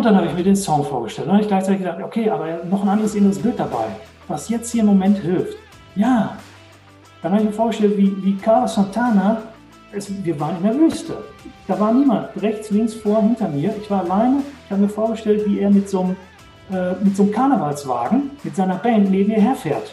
Und dann habe ich mir den Song vorgestellt. Und dann habe ich gleichzeitig gedacht, okay, aber noch ein anderes inneres Bild dabei, was jetzt hier im Moment hilft. Ja, dann habe ich mir vorgestellt, wie, wie Carlos Santana, es, wir waren in der Wüste. Da war niemand, rechts, links, vor, hinter mir. Ich war alleine. Ich habe mir vorgestellt, wie er mit so einem, äh, mit so einem Karnevalswagen, mit seiner Band neben mir herfährt.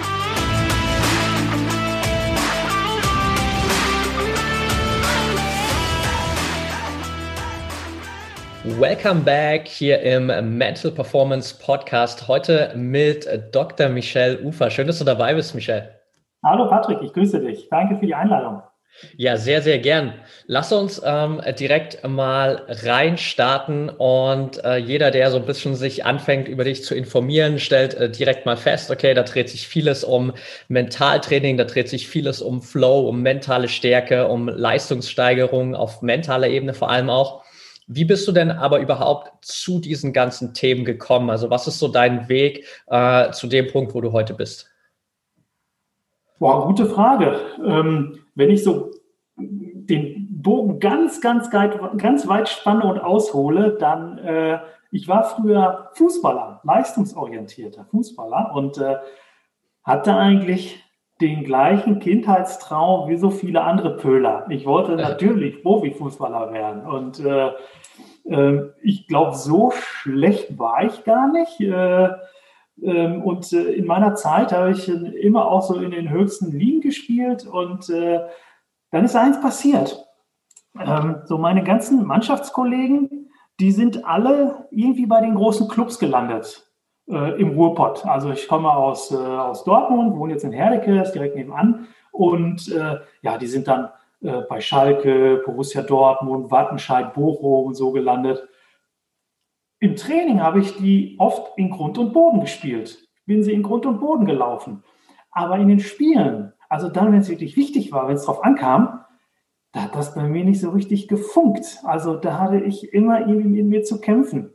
Welcome back hier im Mental Performance Podcast. Heute mit Dr. Michel Ufer. Schön, dass du dabei bist, Michel. Hallo Patrick, ich grüße dich. Danke für die Einladung. Ja, sehr, sehr gern. Lass uns ähm, direkt mal reinstarten und äh, jeder, der so ein bisschen sich anfängt, über dich zu informieren, stellt äh, direkt mal fest, okay, da dreht sich vieles um Mentaltraining, da dreht sich vieles um Flow, um mentale Stärke, um Leistungssteigerung auf mentaler Ebene vor allem auch. Wie bist du denn aber überhaupt zu diesen ganzen Themen gekommen? Also was ist so dein Weg äh, zu dem Punkt, wo du heute bist? Boah, gute Frage. Ähm, wenn ich so den Bogen ganz, ganz, ganz weit spanne und aushole, dann, äh, ich war früher Fußballer, leistungsorientierter Fußballer und äh, hatte eigentlich den gleichen Kindheitstraum wie so viele andere Pöler. Ich wollte natürlich Profifußballer werden und äh, äh, ich glaube, so schlecht war ich gar nicht. Äh, ähm, und äh, in meiner Zeit habe ich immer auch so in den höchsten Ligen gespielt und äh, dann ist eins passiert. Ähm, so meine ganzen Mannschaftskollegen, die sind alle irgendwie bei den großen Clubs gelandet äh, im Ruhrpott. Also ich komme aus, äh, aus Dortmund, wohne jetzt in Herdecke, ist direkt nebenan. Und äh, ja, die sind dann äh, bei Schalke, Borussia Dortmund, Wattenscheid, Bochum und so gelandet. Im Training habe ich die oft in Grund und Boden gespielt. Bin sie in Grund und Boden gelaufen. Aber in den Spielen, also dann, wenn es wirklich wichtig war, wenn es drauf ankam, da hat das bei mir nicht so richtig gefunkt. Also da hatte ich immer irgendwie in mir zu kämpfen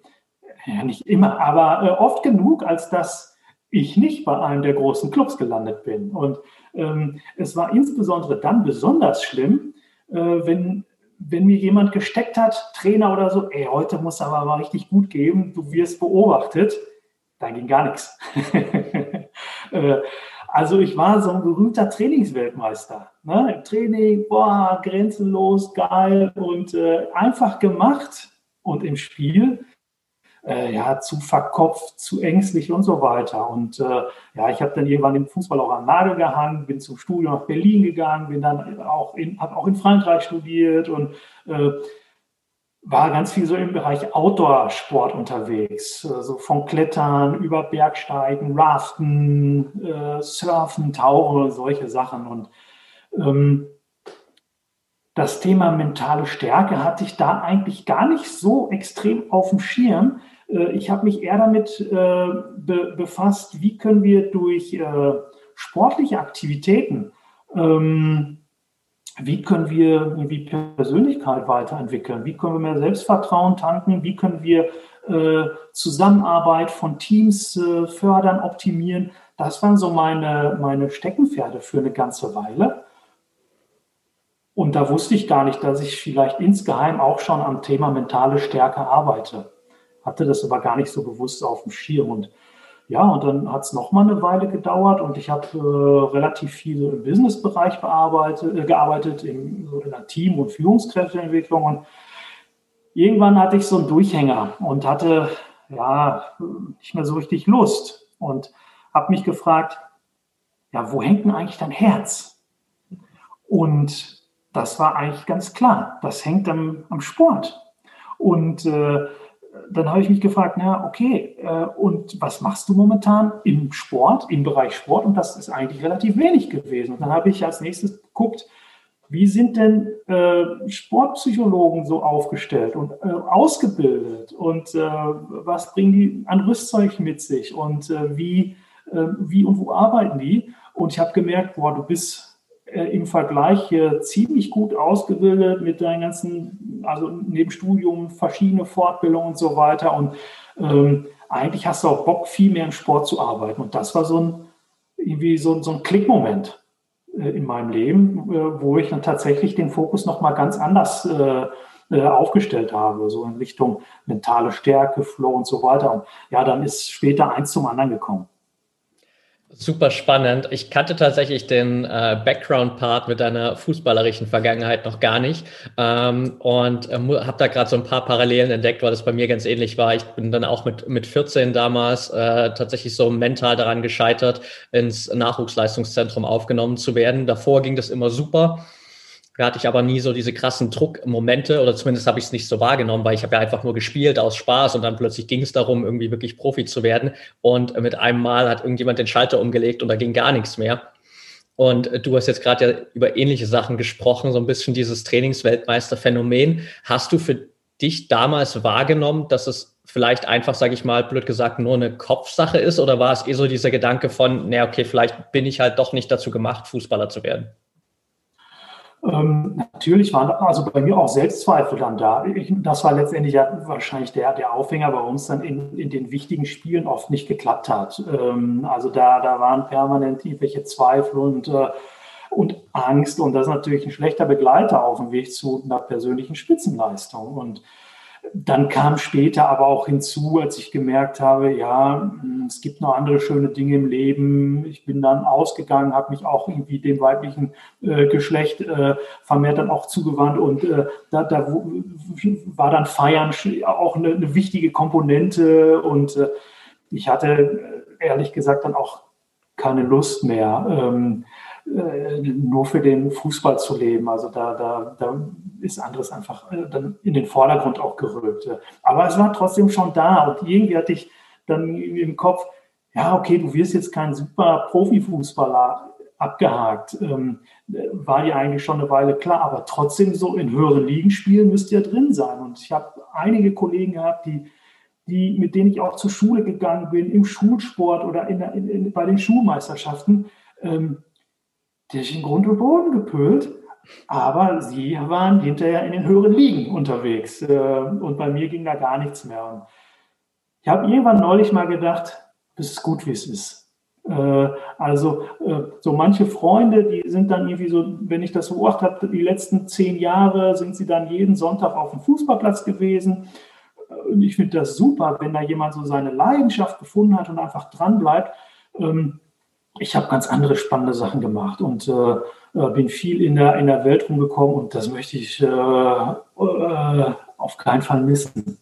ja nicht immer, aber äh, oft genug, als dass ich nicht bei einem der großen Clubs gelandet bin. Und ähm, es war insbesondere dann besonders schlimm, äh, wenn, wenn mir jemand gesteckt hat, Trainer oder so, ey, heute muss aber mal richtig gut geben, du wirst beobachtet. Da ging gar nichts. äh, also ich war so ein berühmter Trainingsweltmeister. Ne? Im Training, boah, grenzenlos, geil und äh, einfach gemacht. Und im Spiel äh, ja, zu verkopft, zu ängstlich und so weiter. Und äh, ja, ich habe dann irgendwann den Fußball auch am Nagel gehangen, bin zum Studium nach Berlin gegangen, bin dann auch in, habe auch in Frankreich studiert und äh, war ganz viel so im Bereich Outdoor-Sport unterwegs, so also von Klettern über Bergsteigen, Raften, äh, Surfen, Tauchen und solche Sachen. Und ähm, das Thema mentale Stärke hatte ich da eigentlich gar nicht so extrem auf dem Schirm, äh, ich habe mich eher damit äh, be befasst, wie können wir durch äh, sportliche Aktivitäten, ähm, wie können wir die Persönlichkeit weiterentwickeln, wie können wir mehr Selbstvertrauen tanken, wie können wir Zusammenarbeit von Teams fördern, optimieren. Das waren so meine, meine Steckenpferde für eine ganze Weile. Und da wusste ich gar nicht, dass ich vielleicht insgeheim auch schon am Thema mentale Stärke arbeite hatte das aber gar nicht so bewusst auf dem Schirm. Und ja, und dann hat es nochmal eine Weile gedauert und ich habe äh, relativ viel im Businessbereich bearbeitet, äh, gearbeitet, in, so in der Team- und Führungskräfteentwicklung. Und irgendwann hatte ich so einen Durchhänger und hatte ja nicht mehr so richtig Lust und habe mich gefragt, ja, wo hängt denn eigentlich dein Herz? Und das war eigentlich ganz klar, das hängt am, am Sport. Und äh, dann habe ich mich gefragt, na okay, äh, und was machst du momentan im Sport, im Bereich Sport? Und das ist eigentlich relativ wenig gewesen. Und dann habe ich als nächstes geguckt, wie sind denn äh, Sportpsychologen so aufgestellt und äh, ausgebildet und was bringen die an Rüstzeug mit sich und wie, wie und wo arbeiten die? Und ich habe gemerkt, boah, du bist im Vergleich ziemlich gut ausgebildet mit deinen ganzen, also neben Studium, verschiedene Fortbildungen und so weiter. Und ähm, eigentlich hast du auch Bock, viel mehr im Sport zu arbeiten. Und das war so ein, irgendwie so, so ein Klickmoment äh, in meinem Leben, äh, wo ich dann tatsächlich den Fokus nochmal ganz anders äh, aufgestellt habe, so in Richtung mentale Stärke, Flow und so weiter. Und ja, dann ist später eins zum anderen gekommen. Super spannend. Ich kannte tatsächlich den äh, Background-Part mit deiner fußballerischen Vergangenheit noch gar nicht ähm, und äh, habe da gerade so ein paar Parallelen entdeckt, weil das bei mir ganz ähnlich war. Ich bin dann auch mit, mit 14 damals äh, tatsächlich so mental daran gescheitert, ins Nachwuchsleistungszentrum aufgenommen zu werden. Davor ging das immer super. Da hatte ich aber nie so diese krassen Druckmomente oder zumindest habe ich es nicht so wahrgenommen, weil ich habe ja einfach nur gespielt aus Spaß und dann plötzlich ging es darum, irgendwie wirklich Profi zu werden. Und mit einem Mal hat irgendjemand den Schalter umgelegt und da ging gar nichts mehr. Und du hast jetzt gerade ja über ähnliche Sachen gesprochen, so ein bisschen dieses Trainingsweltmeisterphänomen. Hast du für dich damals wahrgenommen, dass es vielleicht einfach, sage ich mal, blöd gesagt, nur eine Kopfsache ist? Oder war es eh so dieser Gedanke von, naja, okay, vielleicht bin ich halt doch nicht dazu gemacht, Fußballer zu werden? Ähm, natürlich waren also bei mir auch Selbstzweifel dann da. Ich, das war letztendlich ja wahrscheinlich der, der Aufhänger bei uns dann in, in den wichtigen Spielen oft nicht geklappt hat. Ähm, also da, da waren permanent irgendwelche Zweifel und, äh, und Angst und das ist natürlich ein schlechter Begleiter auf dem Weg zu einer persönlichen Spitzenleistung. Und dann kam später aber auch hinzu, als ich gemerkt habe, ja, es gibt noch andere schöne Dinge im Leben. Ich bin dann ausgegangen, habe mich auch irgendwie dem weiblichen äh, Geschlecht äh, vermehrt dann auch zugewandt und äh, da, da, war dann Feiern auch eine, eine wichtige Komponente und äh, ich hatte äh, ehrlich gesagt dann auch keine Lust mehr. Ähm, äh, nur für den Fußball zu leben. Also da, da, da ist anderes einfach äh, dann in den Vordergrund auch gerückt. Aber es war trotzdem schon da und irgendwie hatte ich dann im Kopf, ja, okay, du wirst jetzt kein super Profifußballer abgehakt. Ähm, war ja eigentlich schon eine Weile klar, aber trotzdem so in höheren Ligen spielen müsst ihr drin sein. Und ich habe einige Kollegen gehabt, die, die, mit denen ich auch zur Schule gegangen bin, im Schulsport oder in, in, in bei den Schulmeisterschaften. Ähm, durch den Grund und Boden gepölt. Aber sie waren hinterher in den höheren Ligen unterwegs. Äh, und bei mir ging da gar nichts mehr. Und ich habe irgendwann neulich mal gedacht, das ist gut, wie es ist. Äh, also äh, so manche Freunde, die sind dann irgendwie so, wenn ich das beobachtet habe, die letzten zehn Jahre sind sie dann jeden Sonntag auf dem Fußballplatz gewesen. Und ich finde das super, wenn da jemand so seine Leidenschaft gefunden hat und einfach dran bleibt. Ähm, ich habe ganz andere spannende Sachen gemacht und äh, äh, bin viel in der, in der Welt rumgekommen und das möchte ich äh, äh, auf keinen Fall missen.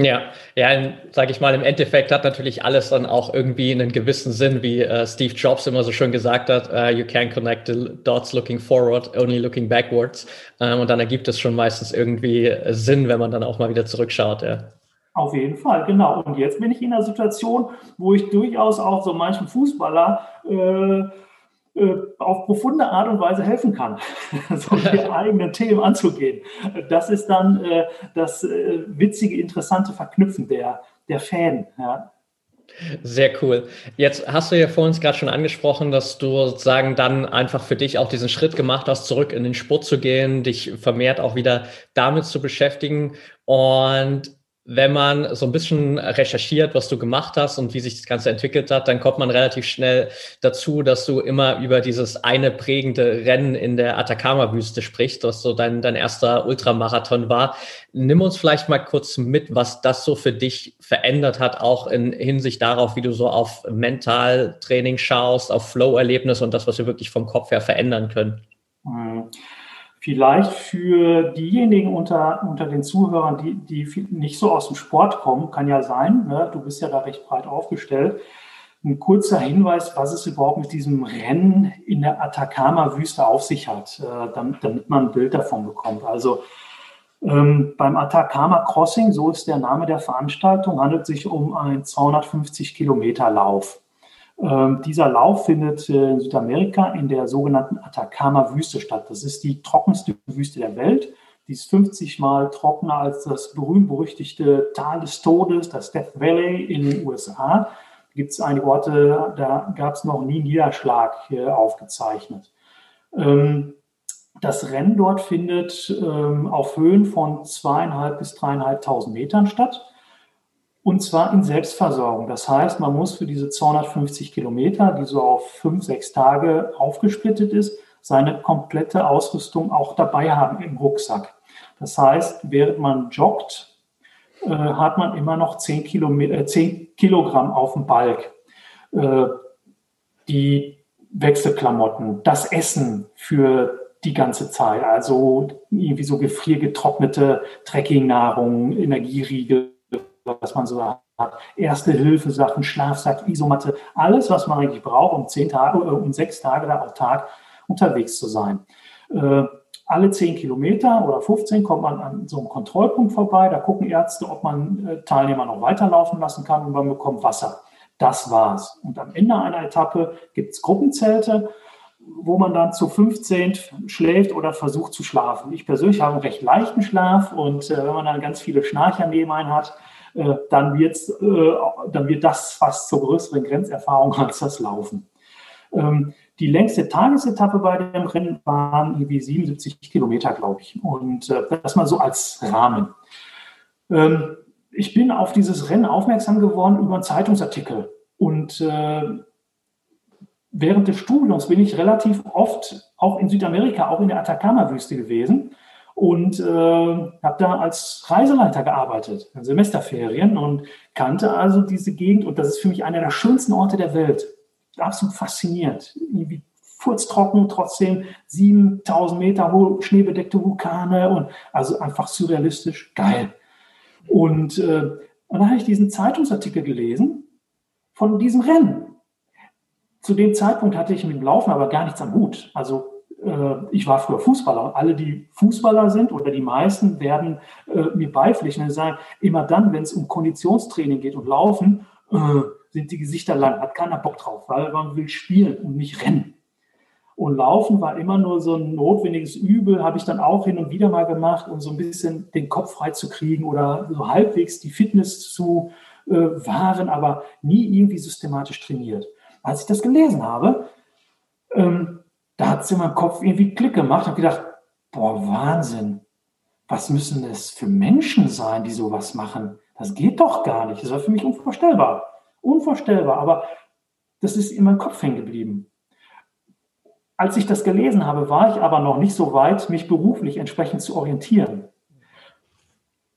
Ja, ja, sage ich mal, im Endeffekt hat natürlich alles dann auch irgendwie einen gewissen Sinn, wie äh, Steve Jobs immer so schön gesagt hat, uh, you can connect the dots looking forward, only looking backwards. Ähm, und dann ergibt es schon meistens irgendwie Sinn, wenn man dann auch mal wieder zurückschaut. Ja. Auf jeden Fall, genau. Und jetzt bin ich in einer Situation, wo ich durchaus auch so manchen Fußballer äh, äh, auf profunde Art und Weise helfen kann, so die eigenen Themen anzugehen. Das ist dann äh, das äh, witzige, interessante Verknüpfen der, der Fäden. Ja. Sehr cool. Jetzt hast du ja vor uns gerade schon angesprochen, dass du sozusagen dann einfach für dich auch diesen Schritt gemacht hast, zurück in den Sport zu gehen, dich vermehrt auch wieder damit zu beschäftigen. Und wenn man so ein bisschen recherchiert, was du gemacht hast und wie sich das Ganze entwickelt hat, dann kommt man relativ schnell dazu, dass du immer über dieses eine prägende Rennen in der Atacama-Wüste sprichst, was so dein, dein erster Ultramarathon war. Nimm uns vielleicht mal kurz mit, was das so für dich verändert hat, auch in Hinsicht darauf, wie du so auf Mentaltraining schaust, auf Flow-Erlebnis und das, was wir wirklich vom Kopf her verändern können. Mhm. Vielleicht für diejenigen unter, unter den Zuhörern, die, die nicht so aus dem Sport kommen, kann ja sein, ne? du bist ja da recht breit aufgestellt. Ein kurzer Hinweis, was es überhaupt mit diesem Rennen in der Atacama-Wüste auf sich hat, äh, damit, damit, man ein Bild davon bekommt. Also ähm, beim Atacama Crossing, so ist der Name der Veranstaltung, handelt es sich um einen 250 Kilometer Lauf. Ähm, dieser Lauf findet äh, in Südamerika in der sogenannten Atacama-Wüste statt. Das ist die trockenste Wüste der Welt. Die ist 50 Mal trockener als das berühmt-berüchtigte Tal des Todes, das Death Valley in den USA. Da gibt es einige Orte, da gab es noch nie Niederschlag aufgezeichnet. Ähm, das Rennen dort findet ähm, auf Höhen von zweieinhalb bis dreieinhalbtausend Metern statt. Und zwar in Selbstversorgung. Das heißt, man muss für diese 250 Kilometer, die so auf fünf, sechs Tage aufgesplittet ist, seine komplette Ausrüstung auch dabei haben im Rucksack. Das heißt, während man joggt, äh, hat man immer noch 10, Kilometer, äh, 10 Kilogramm auf dem Balk. Äh, die Wechselklamotten, das Essen für die ganze Zeit. Also irgendwie so gefriergetrocknete Trekkingnahrung, Energieriegel, was man so hat. Erste Hilfe Sachen, Schlafsack, Isomatte, alles, was man eigentlich braucht, um zehn Tage, äh, um sechs Tage da am Tag unterwegs zu sein. Äh, alle zehn Kilometer oder 15 kommt man an so einem Kontrollpunkt vorbei. Da gucken Ärzte, ob man äh, Teilnehmer noch weiterlaufen lassen kann und man bekommt Wasser. Das war's. Und am Ende einer Etappe gibt es Gruppenzelte wo man dann zu 15 schläft oder versucht zu schlafen. Ich persönlich habe einen recht leichten Schlaf und äh, wenn man dann ganz viele Schnarcher neben einen hat, äh, dann, wird's, äh, dann wird das fast zur größeren Grenzerfahrung als das Laufen. Ähm, die längste Tagesetappe bei dem Rennen waren irgendwie 77 Kilometer, glaube ich. Und äh, das mal so als Rahmen. Ähm, ich bin auf dieses Rennen aufmerksam geworden über einen Zeitungsartikel. Und äh, während des Studiums bin ich relativ oft auch in Südamerika, auch in der Atacama-Wüste gewesen und äh, habe da als Reiseleiter gearbeitet, in Semesterferien und kannte also diese Gegend und das ist für mich einer der schönsten Orte der Welt. Absolut faszinierend. Irgendwie furztrocken, trotzdem 7000 Meter hohe schneebedeckte Vulkane und also einfach surrealistisch geil. Und, äh, und dann habe ich diesen Zeitungsartikel gelesen von diesem Rennen zu dem Zeitpunkt hatte ich mit dem Laufen aber gar nichts am Hut. Also ich war früher Fußballer. Alle, die Fußballer sind oder die meisten werden äh, mir beipflichten und sagen, immer dann, wenn es um Konditionstraining geht und Laufen, äh, sind die Gesichter lang, hat keiner Bock drauf, weil man will spielen und nicht rennen. Und Laufen war immer nur so ein notwendiges Übel, habe ich dann auch hin und wieder mal gemacht, um so ein bisschen den Kopf frei zu kriegen oder so halbwegs die Fitness zu äh, wahren, aber nie irgendwie systematisch trainiert als ich das gelesen habe, ähm, da hat es in meinem Kopf irgendwie Klick gemacht. Habe gedacht, boah, Wahnsinn. Was müssen das für Menschen sein, die sowas machen? Das geht doch gar nicht. Das war für mich unvorstellbar. Unvorstellbar. Aber das ist in meinem Kopf hängen geblieben. Als ich das gelesen habe, war ich aber noch nicht so weit, mich beruflich entsprechend zu orientieren.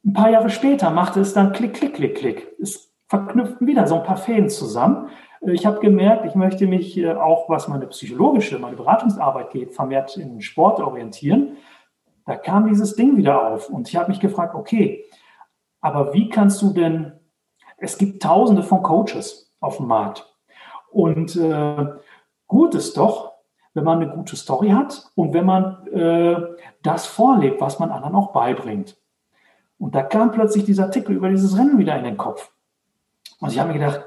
Ein paar Jahre später machte es dann Klick, Klick, Klick, Klick. Es verknüpften wieder so ein paar Fäden zusammen. Ich habe gemerkt, ich möchte mich äh, auch, was meine psychologische, meine Beratungsarbeit geht, vermehrt in Sport orientieren. Da kam dieses Ding wieder auf und ich habe mich gefragt, okay, aber wie kannst du denn, es gibt tausende von Coaches auf dem Markt und äh, gut ist doch, wenn man eine gute Story hat und wenn man äh, das vorlebt, was man anderen auch beibringt. Und da kam plötzlich dieser Artikel über dieses Rennen wieder in den Kopf. Und ich habe mir gedacht,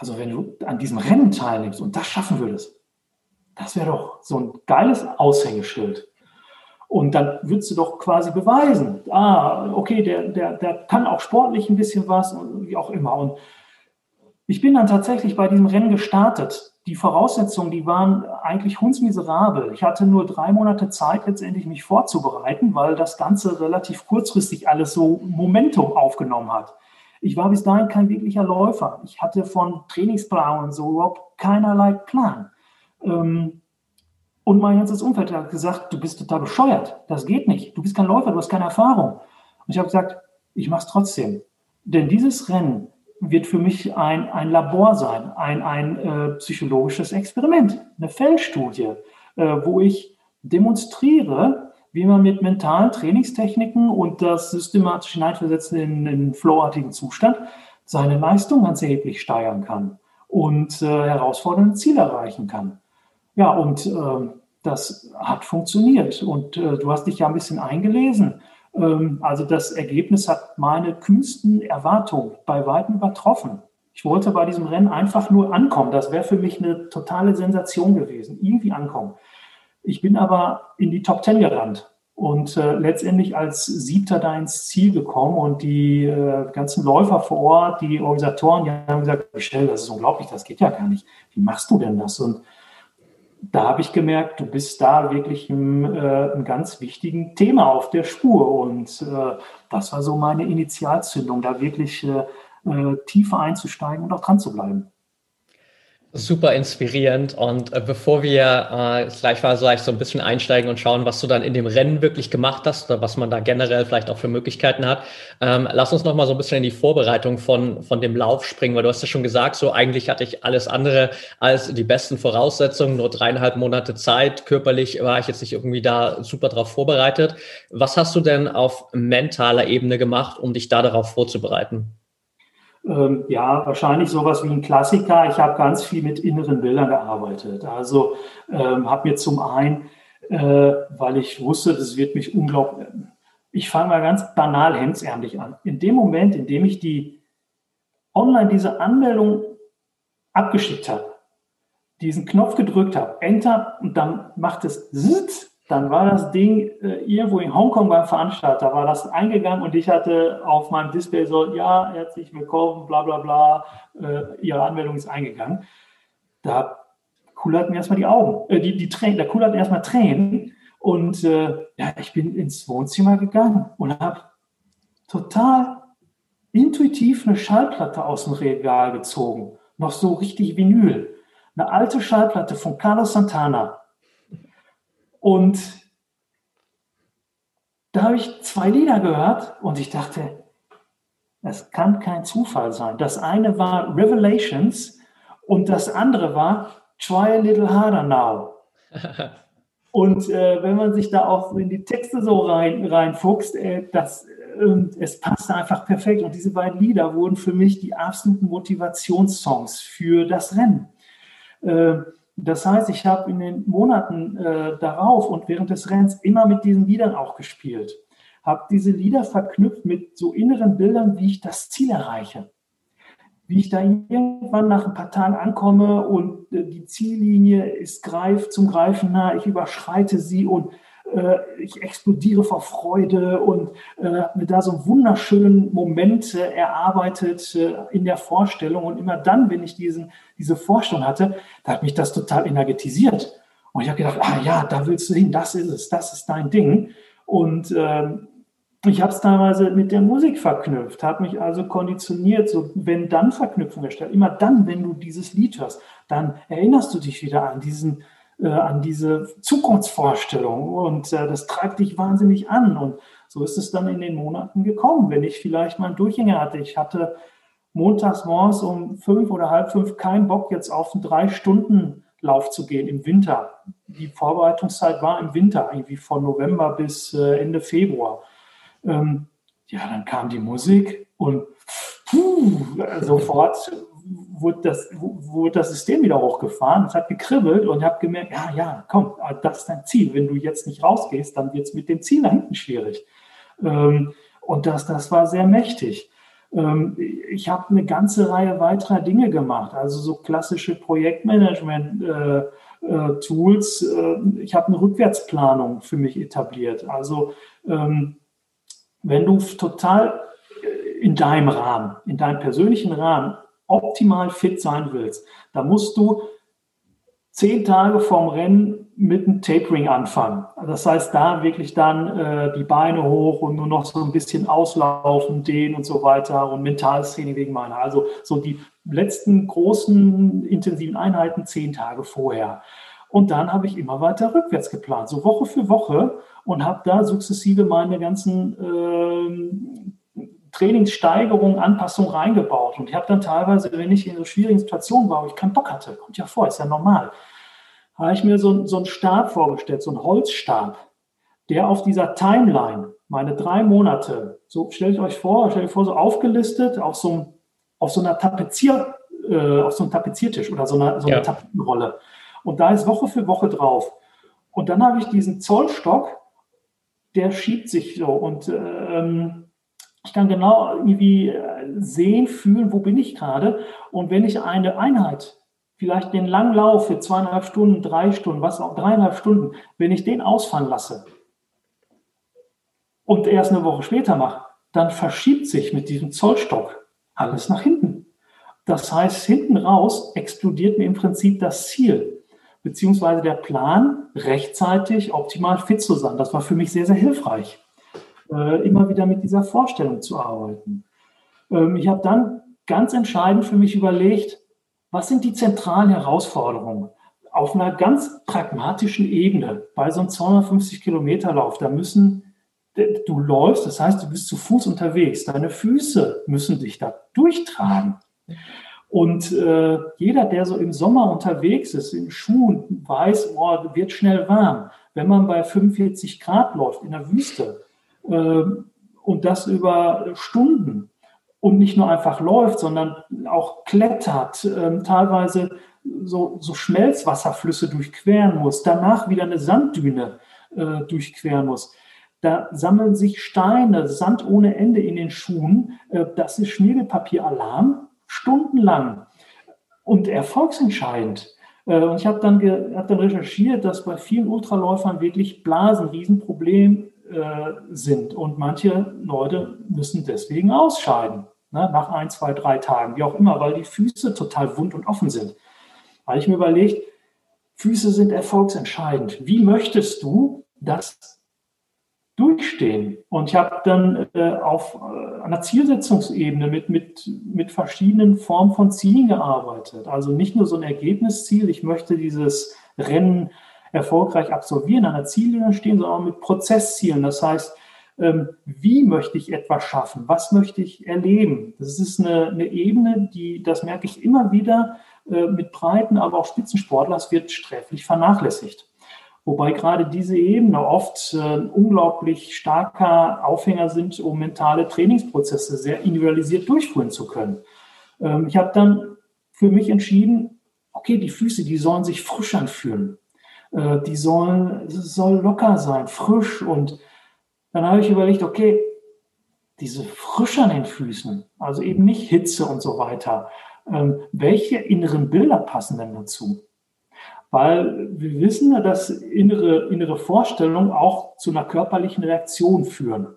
also wenn du an diesem Rennen teilnimmst und das schaffen würdest, das wäre doch so ein geiles Aushängeschild. Und dann würdest du doch quasi beweisen, ah, okay, der, der, der kann auch sportlich ein bisschen was und wie auch immer. Und ich bin dann tatsächlich bei diesem Rennen gestartet. Die Voraussetzungen, die waren eigentlich hundsmiserabel. Ich hatte nur drei Monate Zeit, letztendlich mich vorzubereiten, weil das Ganze relativ kurzfristig alles so Momentum aufgenommen hat. Ich war bis dahin kein wirklicher Läufer. Ich hatte von Trainingsplan und so überhaupt keinerlei Plan. Ähm, und mein ganzes Umfeld hat gesagt, du bist total bescheuert. Das geht nicht. Du bist kein Läufer, du hast keine Erfahrung. Und ich habe gesagt, ich mache es trotzdem. Denn dieses Rennen wird für mich ein, ein Labor sein, ein, ein äh, psychologisches Experiment, eine Feldstudie, äh, wo ich demonstriere, wie man mit mentalen Trainingstechniken und das systematisch Hineinversetzen in einen flowartigen Zustand seine Leistung ganz erheblich steigern kann und äh, herausfordernde Ziele erreichen kann. Ja, und äh, das hat funktioniert. Und äh, du hast dich ja ein bisschen eingelesen. Ähm, also das Ergebnis hat meine kühnsten Erwartungen bei weitem übertroffen. Ich wollte bei diesem Rennen einfach nur ankommen. Das wäre für mich eine totale Sensation gewesen. Irgendwie ankommen. Ich bin aber in die Top Ten gerannt und äh, letztendlich als Siebter da ins Ziel gekommen und die äh, ganzen Läufer vor Ort, die Organisatoren, die haben gesagt, Michelle, das ist unglaublich, das geht ja gar nicht. Wie machst du denn das? Und da habe ich gemerkt, du bist da wirklich im, äh, einem ganz wichtigen Thema auf der Spur. Und äh, das war so meine Initialzündung, da wirklich äh, äh tiefer einzusteigen und auch dran zu bleiben. Super inspirierend. Und äh, bevor wir äh, gleich mal vielleicht so ein bisschen einsteigen und schauen, was du dann in dem Rennen wirklich gemacht hast oder was man da generell vielleicht auch für Möglichkeiten hat, ähm, lass uns noch mal so ein bisschen in die Vorbereitung von, von dem Lauf springen, weil du hast ja schon gesagt, so eigentlich hatte ich alles andere als die besten Voraussetzungen, nur dreieinhalb Monate Zeit. Körperlich war ich jetzt nicht irgendwie da super drauf vorbereitet. Was hast du denn auf mentaler Ebene gemacht, um dich da darauf vorzubereiten? Ähm, ja, wahrscheinlich sowas wie ein Klassiker. Ich habe ganz viel mit inneren Bildern gearbeitet. Also ähm, habe mir zum einen, äh, weil ich wusste, das wird mich unglaublich. Ich fange mal ganz banal hemdsärmlich an. In dem Moment, in dem ich die online diese Anmeldung abgeschickt habe, diesen Knopf gedrückt habe, Enter, und dann macht es Sitz, dann war das Ding äh, irgendwo in Hongkong beim Veranstalter, war das eingegangen und ich hatte auf meinem Display so, ja, herzlich willkommen, bla bla bla, äh, Ihre Anmeldung ist eingegangen. Da kullerten erstmal die Augen, äh, die, die Tränen, da kullerten erstmal Tränen und äh, ja, ich bin ins Wohnzimmer gegangen und habe total intuitiv eine Schallplatte aus dem Regal gezogen, noch so richtig Vinyl. Eine alte Schallplatte von Carlos Santana, und da habe ich zwei Lieder gehört und ich dachte, das kann kein Zufall sein. Das eine war Revelations und das andere war Try a Little Harder Now. und äh, wenn man sich da auch in die Texte so rein, reinfuchst, äh, das, äh, es passte einfach perfekt. Und diese beiden Lieder wurden für mich die absoluten Motivationssongs für das Rennen. Äh, das heißt, ich habe in den Monaten äh, darauf und während des Rennens immer mit diesen Liedern auch gespielt. Habe diese Lieder verknüpft mit so inneren Bildern, wie ich das Ziel erreiche. Wie ich da irgendwann nach ein paar Tagen ankomme und äh, die Ziellinie ist greif, zum Greifen nah, ich überschreite sie und äh, ich explodiere vor Freude und äh, habe mir da so wunderschönen Moment äh, erarbeitet äh, in der Vorstellung. Und immer dann, wenn ich diesen, diese Vorstellung hatte, da hat mich das total energetisiert. Und ich habe gedacht, ah ja, da willst du hin, das ist es, das ist dein Ding. Und ähm, ich habe es teilweise mit der Musik verknüpft, habe mich also konditioniert, so wenn dann Verknüpfung erstellt. Immer dann, wenn du dieses Lied hörst, dann erinnerst du dich wieder an diesen äh, an diese Zukunftsvorstellung und äh, das treibt dich wahnsinnig an. Und so ist es dann in den Monaten gekommen, wenn ich vielleicht mal einen Durchhänger hatte. Ich hatte montags morgens um fünf oder halb fünf keinen Bock, jetzt auf einen drei Stunden Lauf zu gehen im Winter. Die Vorbereitungszeit war im Winter, irgendwie von November bis äh, Ende Februar. Ähm, ja, dann kam die Musik und puh, sofort wurde das, wurde das System wieder hochgefahren, es hat gekribbelt und ich habe gemerkt, ja, ja, komm, das ist dein Ziel. Wenn du jetzt nicht rausgehst, dann wird es mit dem Ziel da hinten schwierig. Ähm, und das, das war sehr mächtig. Ähm, ich habe eine ganze Reihe weiterer Dinge gemacht, also so klassische Projektmanagement-Tools. Äh, äh, ich habe eine Rückwärtsplanung für mich etabliert. Also ähm, wenn du total in deinem Rahmen, in deinem persönlichen Rahmen optimal fit sein willst, dann musst du zehn Tage vorm Rennen mit einem Tapering anfangen. Das heißt, da wirklich dann äh, die Beine hoch und nur noch so ein bisschen auslaufen, dehnen und so weiter und mentales wegen meiner. Also so die letzten großen intensiven Einheiten zehn Tage vorher. Und dann habe ich immer weiter rückwärts geplant, so Woche für Woche und habe da sukzessive meine ganzen ähm, Trainingssteigerung, Anpassung reingebaut. Und ich habe dann teilweise, wenn ich in so schwierigen Situationen war, wo ich keinen Bock hatte, kommt ja vor, ist ja normal, habe ich mir so, so einen Stab vorgestellt, so einen Holzstab, der auf dieser Timeline, meine drei Monate, so stellt euch vor, stellt euch vor, so aufgelistet auf so, auf so einer Tapezier, äh, auf so einem Tapeziertisch oder so einer, so einer ja. Tapetenrolle. Und da ist Woche für Woche drauf. Und dann habe ich diesen Zollstock, der schiebt sich so und ähm, Ich kann genau irgendwie äh, sehen, fühlen, wo bin ich gerade. Und wenn ich eine Einheit, vielleicht den langen Lauf für zweieinhalb Stunden, drei Stunden, was auch dreieinhalb Stunden, wenn ich den ausfallen lasse und erst eine Woche später mache, dann verschiebt sich mit diesem Zollstock alles nach hinten. Das heißt, hinten raus explodiert mir im Prinzip das Ziel, beziehungsweise der Plan, rechtzeitig optimal fit zu sein. Das war für mich sehr, sehr hilfreich, äh, immer wieder mit dieser Vorstellung zu arbeiten. Ähm, ich habe dann ganz entscheidend für mich überlegt, was sind die zentralen Herausforderungen? Auf einer ganz pragmatischen Ebene, bei so einem 250 Kilometer Lauf, da müssen du läufst, das heißt, du bist zu Fuß unterwegs. Deine Füße müssen dich da durchtragen. Und äh, jeder, der so im Sommer unterwegs ist, in Schuhen, weiß, oh, wird schnell warm. Wenn man bei 45 Grad läuft in der Wüste und das über Stunden und nicht nur einfach läuft, sondern auch klettert, äh, teilweise so, so Schmelzwasserflüsse durchqueren muss, danach wieder eine Sanddüne äh, durchqueren muss da sammeln sich Steine, Sand ohne Ende in den Schuhen. Äh, das ist Schmiergelpapier-Alarm, stundenlang und erfolgsentscheidend. Äh, und ich habe dann, hab dann recherchiert, dass bei vielen Ultraläufern wirklich Blasen ein Riesenproblem äh, sind. Und manche Leute müssen deswegen ausscheiden. Ne, nach ein, zwei, drei Tagen, wie auch immer, weil die Füße total wund und offen sind. Weil ich mir überlegt, Füße sind erfolgsentscheidend. Wie möchtest du, dass durchstehen. Und ich habe dann äh, auf äh, einer Zielsetzungsebene mit, mit, mit verschiedenen Formen von Zielen gearbeitet. Also nicht nur so ein Ergebnisziel, ich möchte dieses Rennen erfolgreich absolvieren, an einer Ziellinie stehen, sondern mit Prozesszielen. Das heißt, ähm, wie möchte ich etwas schaffen? Was möchte ich erleben? Das ist eine, eine Ebene, die, das merke ich immer wieder, äh, mit Breiten, aber auch Spitzensportlers wird sträflich vernachlässigt. Wobei gerade diese Ebene oft äh, unglaublich starker Aufhänger sind, um mentale Trainingsprozesse sehr individualisiert durchführen zu können. Ähm, ich habe dann für mich entschieden, okay, die Füße, die sollen sich frisch anfühlen. Äh, die sollen, soll locker sein, frisch. Und dann habe ich überlegt, okay, diese Frische an den Füßen, also eben nicht Hitze und so weiter, ähm, welche inneren Bilder passen denn dazu? weil wir wissen, dass innere, innere Vorstellungen auch zu einer körperlichen Reaktion führen.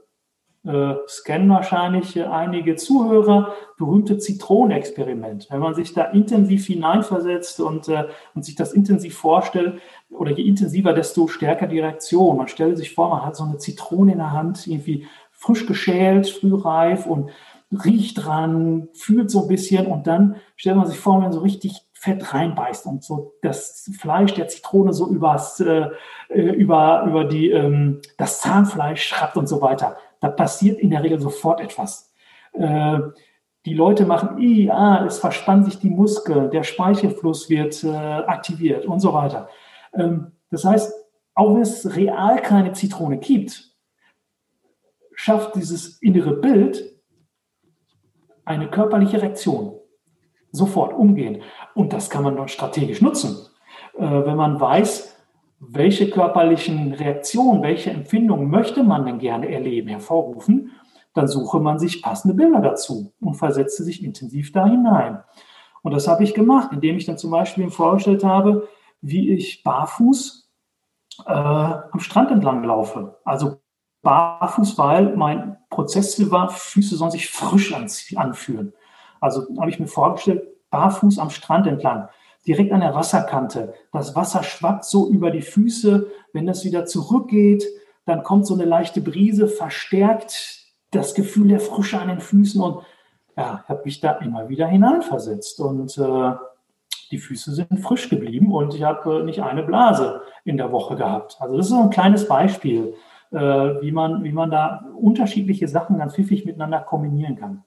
Äh, scannen wahrscheinlich einige Zuhörer, berühmte Zitronenexperiment. Wenn man sich da intensiv hineinversetzt und, äh, und sich das intensiv vorstellt, oder je intensiver, desto stärker die Reaktion. Man stellt sich vor, man hat so eine Zitrone in der Hand, irgendwie frisch geschält, frühreif und riecht dran, fühlt so ein bisschen und dann stellt man sich vor, wenn man so richtig Fett reinbeißt und so das Fleisch der Zitrone so übers, äh, äh, über, über die, ähm, das Zahnfleisch schrappt und so weiter. Da passiert in der Regel sofort etwas. Äh, die Leute machen, I, ah, es verspannen sich die Muskeln, der Speichelfluss wird äh, aktiviert und so weiter. Ähm, das heißt, auch wenn es real keine Zitrone gibt, schafft dieses innere Bild eine körperliche Reaktion sofort umgehen. Und das kann man dann strategisch nutzen. Äh, wenn man weiß, welche körperlichen Reaktionen, welche Empfindungen möchte man denn gerne erleben, hervorrufen, dann suche man sich passende Bilder dazu und versetze sich intensiv da hinein. Und das habe ich gemacht, indem ich dann zum Beispiel vorgestellt habe, wie ich barfuß äh, am Strand entlang laufe. Also barfuß, weil mein Prozessziel war, Füße sollen sich frisch anfühlen. Also habe ich mir vorgestellt, barfuß am Strand entlang, direkt an der Wasserkante. Das Wasser schwappt so über die Füße. Wenn das wieder zurückgeht, dann kommt so eine leichte Brise, verstärkt das Gefühl der Frische an den Füßen und ja, habe mich da immer wieder hineinversetzt und äh, die Füße sind frisch geblieben und ich habe äh, nicht eine Blase in der Woche gehabt. Also das ist so ein kleines Beispiel, äh, wie, man, wie man da unterschiedliche Sachen ganz pfiffig miteinander kombinieren kann.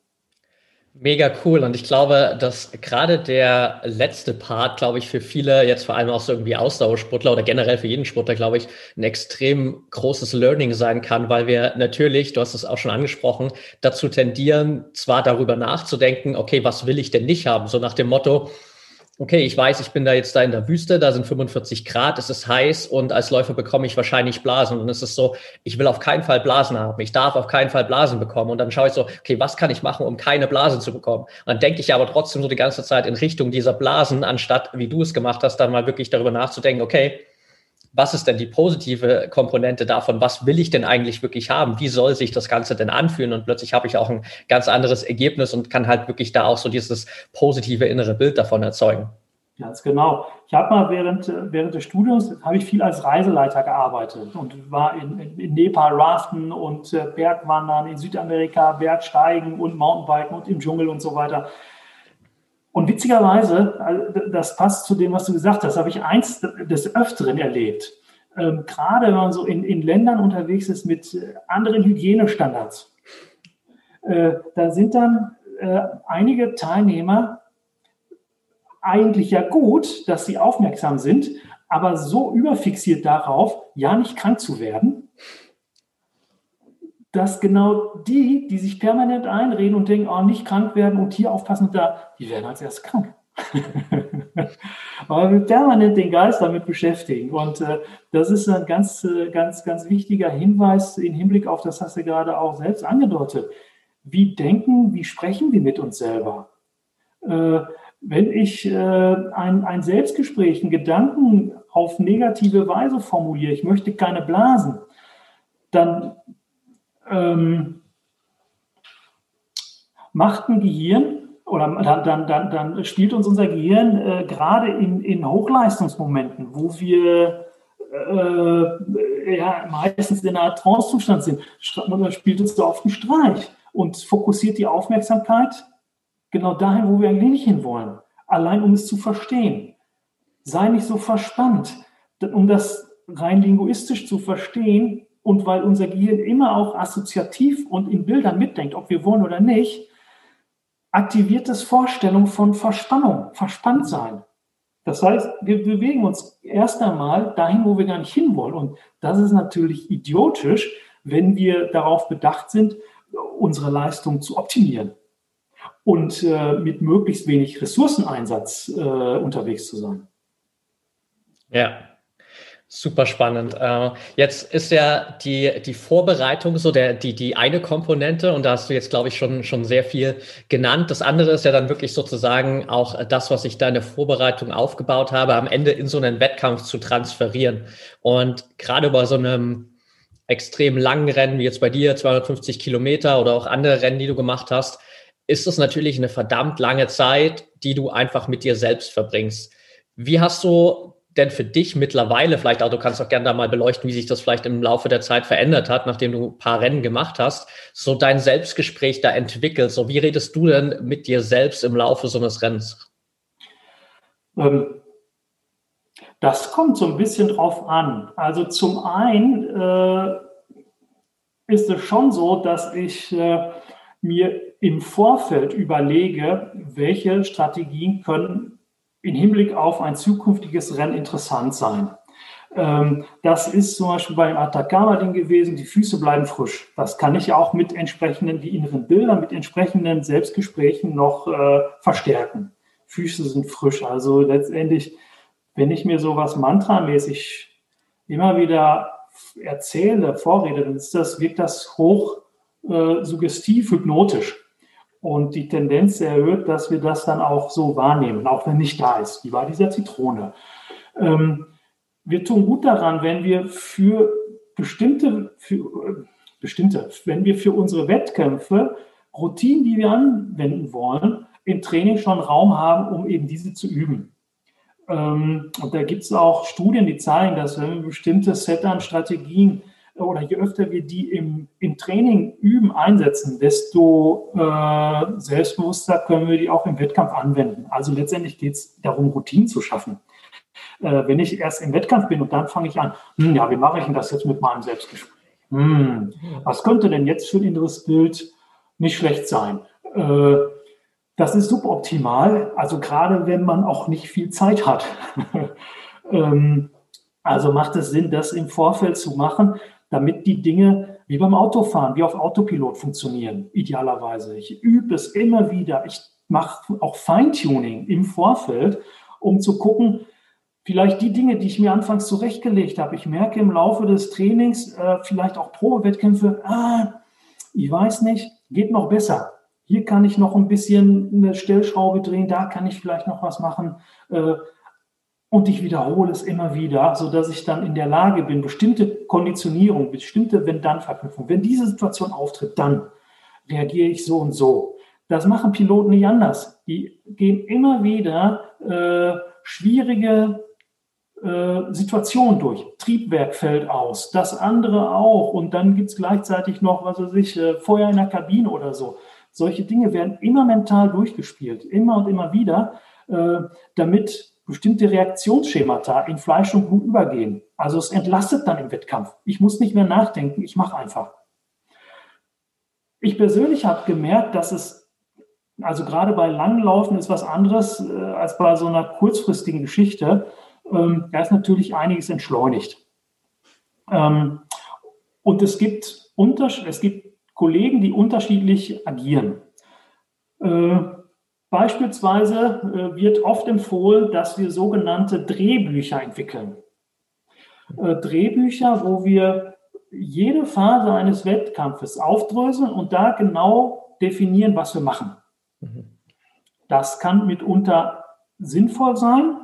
Mega cool. Und ich glaube, dass gerade der letzte Part, glaube ich, für viele, jetzt vor allem auch so irgendwie Ausdauersportler oder generell für jeden Sportler, glaube ich, ein extrem großes Learning sein kann, weil wir natürlich, du hast es auch schon angesprochen, dazu tendieren, zwar darüber nachzudenken, okay, was will ich denn nicht haben? So nach dem Motto, okay, ich weiß, ich bin da jetzt da in der Wüste, da sind 45 Grad, es ist heiß und als Läufer bekomme ich wahrscheinlich Blasen. Und es ist so, ich will auf keinen Fall Blasen haben. Ich darf auf keinen Fall Blasen bekommen. Und dann schaue ich so, okay, was kann ich machen, um keine Blasen zu bekommen? Und dann denke ich aber trotzdem so die ganze Zeit in Richtung dieser Blasen, anstatt, wie du es gemacht hast, dann mal wirklich darüber nachzudenken, okay, was ist denn die positive Komponente davon? Was will ich denn eigentlich wirklich haben? Wie soll sich das Ganze denn anfühlen? Und plötzlich habe ich auch ein ganz anderes Ergebnis und kann halt wirklich da auch so dieses positive innere Bild davon erzeugen. Ganz genau. Ich habe mal während, während des Studiums habe ich viel als Reiseleiter gearbeitet und war in, in, in Nepal raften und äh, Bergwandern, in Südamerika Bergsteigen und Mountainbiken und im Dschungel und so weiter. Und witzigerweise, äh, das passt zu dem, was du gesagt hast, habe ich eins des Öfteren erlebt. Ähm, gerade wenn man so in, in Ländern unterwegs ist mit äh, anderen Hygienestandards. Äh, da sind dann äh, einige Teilnehmer eigentlich ja gut, dass sie aufmerksam sind, aber so überfixiert darauf, ja nicht krank zu werden, dass genau die, die sich permanent einreden und denken, oh, nicht krank werden und hier aufpassen und da, die werden als erst krank. Aber wir permanent den Geist damit beschäftigen. Und äh, das ist ein ganz, äh, ganz, ganz wichtiger Hinweis im Hinblick auf, das hast du gerade auch selbst angedeutet. Wie denken, wie sprechen wir mit uns selber? Äh, wenn ich äh, ein, ein Selbstgespräch, einen Gedanken auf negative Weise formuliere, ich möchte keine Blasen, dann ähm, macht ein Gehirn oder dann, dann, dann, spielt uns unser Gehirn äh, gerade in, in Hochleistungsmomenten, wo wir äh, ja, meistens in einer Trance-Zustand sind, spielt uns da oft einen Streich und fokussiert die Aufmerksamkeit genau dahin, wo wir eigentlich nicht hinwollen, allein um es zu verstehen. Sei nicht so verspannt. Um das rein linguistisch zu verstehen, und weil unser Gehirn immer auch assoziativ und in Bildern mitdenkt, ob wir wollen oder nicht, aktiviert es Vorstellung von Verspannung, Verspanntsein. Das heißt, wir bewegen uns erst einmal dahin, wo wir gar nicht hinwollen. Und das ist natürlich idiotisch, wenn wir darauf bedacht sind, unsere Leistung zu optimieren und äh, mit möglichst wenig Ressourceneinsatz äh, unterwegs zu sein. Ja, Super spannend. Äh, jetzt ist ja die, die Vorbereitung so der, die, die eine Komponente und da hast du jetzt, glaube ich, schon, schon sehr viel genannt. Das andere ist ja dann wirklich sozusagen auch das, was ich da in der Vorbereitung aufgebaut habe, am Ende in so einen Wettkampf zu transferieren. Und gerade bei so einem extrem langen Rennen, wie jetzt bei dir, 250 Kilometer oder auch andere Rennen, die du gemacht hast, ist es natürlich eine verdammt lange Zeit, die du einfach mit dir selbst verbringst. Wie hast du denn für dich mittlerweile, vielleicht auch, du kannst auch gerne da mal beleuchten, wie sich das vielleicht im Laufe der Zeit verändert hat, nachdem du ein paar Rennen gemacht hast, so dein Selbstgespräch da entwickelt? So, wie redest du denn mit dir selbst im Laufe so eines Rennens? Ähm, das kommt so ein bisschen drauf an. Also zum einen äh, ist es schon so, dass ich äh, mir im Vorfeld überlege, welche Strategien können im Hinblick auf ein zukünftiges Rennen interessant sein. Ähm, das ist zum Beispiel beim Atacama-Ding gewesen, die Füße bleiben frisch. Das kann ich auch mit entsprechenden, die inneren Bilder, mit entsprechenden Selbstgesprächen noch äh, verstärken. Füße sind frisch. Also letztendlich, wenn ich mir sowas mantramäßig immer wieder erzähle, vorrede, dann ist das, wirkt das hoch äh, suggestiv, hypnotisch und die Tendenz erhöht, dass wir das dann auch so wahrnehmen, auch wenn nicht da ist, wie bei dieser Zitrone. Ähm, wir tun gut daran, wenn wir für bestimmte, für, äh, bestimmte, wenn wir für unsere Wettkämpfe Routinen, die wir anwenden wollen, im Training schon Raum haben, um eben diese zu üben. Ähm, und da gibt es auch Studien, die zeigen, dass wenn wir bestimmte Set an Strategien oder je öfter wir die im, im Training üben, einsetzen, desto äh, selbstbewusster können wir die auch im Wettkampf anwenden. Also letztendlich geht es darum, Routinen zu schaffen. Äh, wenn ich erst im Wettkampf bin und dann fange ich an, hm, ja, wie mache ich denn das jetzt mit meinem Selbstgespräch? Hm, was könnte denn jetzt für ein inneres Bild nicht schlecht sein? Äh, das ist suboptimal, also gerade wenn man auch nicht viel Zeit hat. ähm, also macht es Sinn, das im Vorfeld zu machen, damit die Dinge wie beim Autofahren, wie auf Autopilot funktionieren, idealerweise. Ich übe es immer wieder. Ich mache auch Feintuning im Vorfeld um zu gucken, vielleicht die Dinge, die ich mir anfangs zurechtgelegt habe. Ich merke im Laufe des Trainings, äh, vielleicht auch Probewettkämpfe, ah, ich weiß nicht, geht noch besser. Hier kann ich noch ein bisschen eine Stellschraube drehen, da kann ich vielleicht noch was machen. Äh, und ich wiederhole es immer wieder, sodass ich dann in der Lage bin, bestimmte Konditionierung, bestimmte Wenn-Dann-Verknüpfung, wenn diese Situation auftritt, dann reagiere ich so und so. Das machen Piloten nicht anders. Die gehen immer wieder äh, schwierige äh, Situationen durch. Triebwerk fällt aus, das andere auch. Und dann gibt es gleichzeitig noch, was weiß ich, äh, Feuer in der Kabine oder so. Solche Dinge werden immer mental durchgespielt, immer und immer wieder, äh, damit bestimmte Reaktionsschemata in Fleisch und Blut übergehen. Also es entlastet dann im Wettkampf. Ich muss nicht mehr nachdenken, ich mache einfach. Ich persönlich habe gemerkt, dass es, also gerade bei Langlaufen ist was anderes äh, als bei so einer kurzfristigen Geschichte. Ähm, da ist natürlich einiges entschleunigt. Ähm, und es gibt, es gibt Kollegen, die unterschiedlich agieren. Äh, Beispielsweise äh, wird oft empfohlen, dass wir sogenannte Drehbücher entwickeln. Äh, Drehbücher, wo wir jede Phase eines Wettkampfes aufdröseln und da genau definieren, was wir machen. Mhm. Das kann mitunter sinnvoll sein,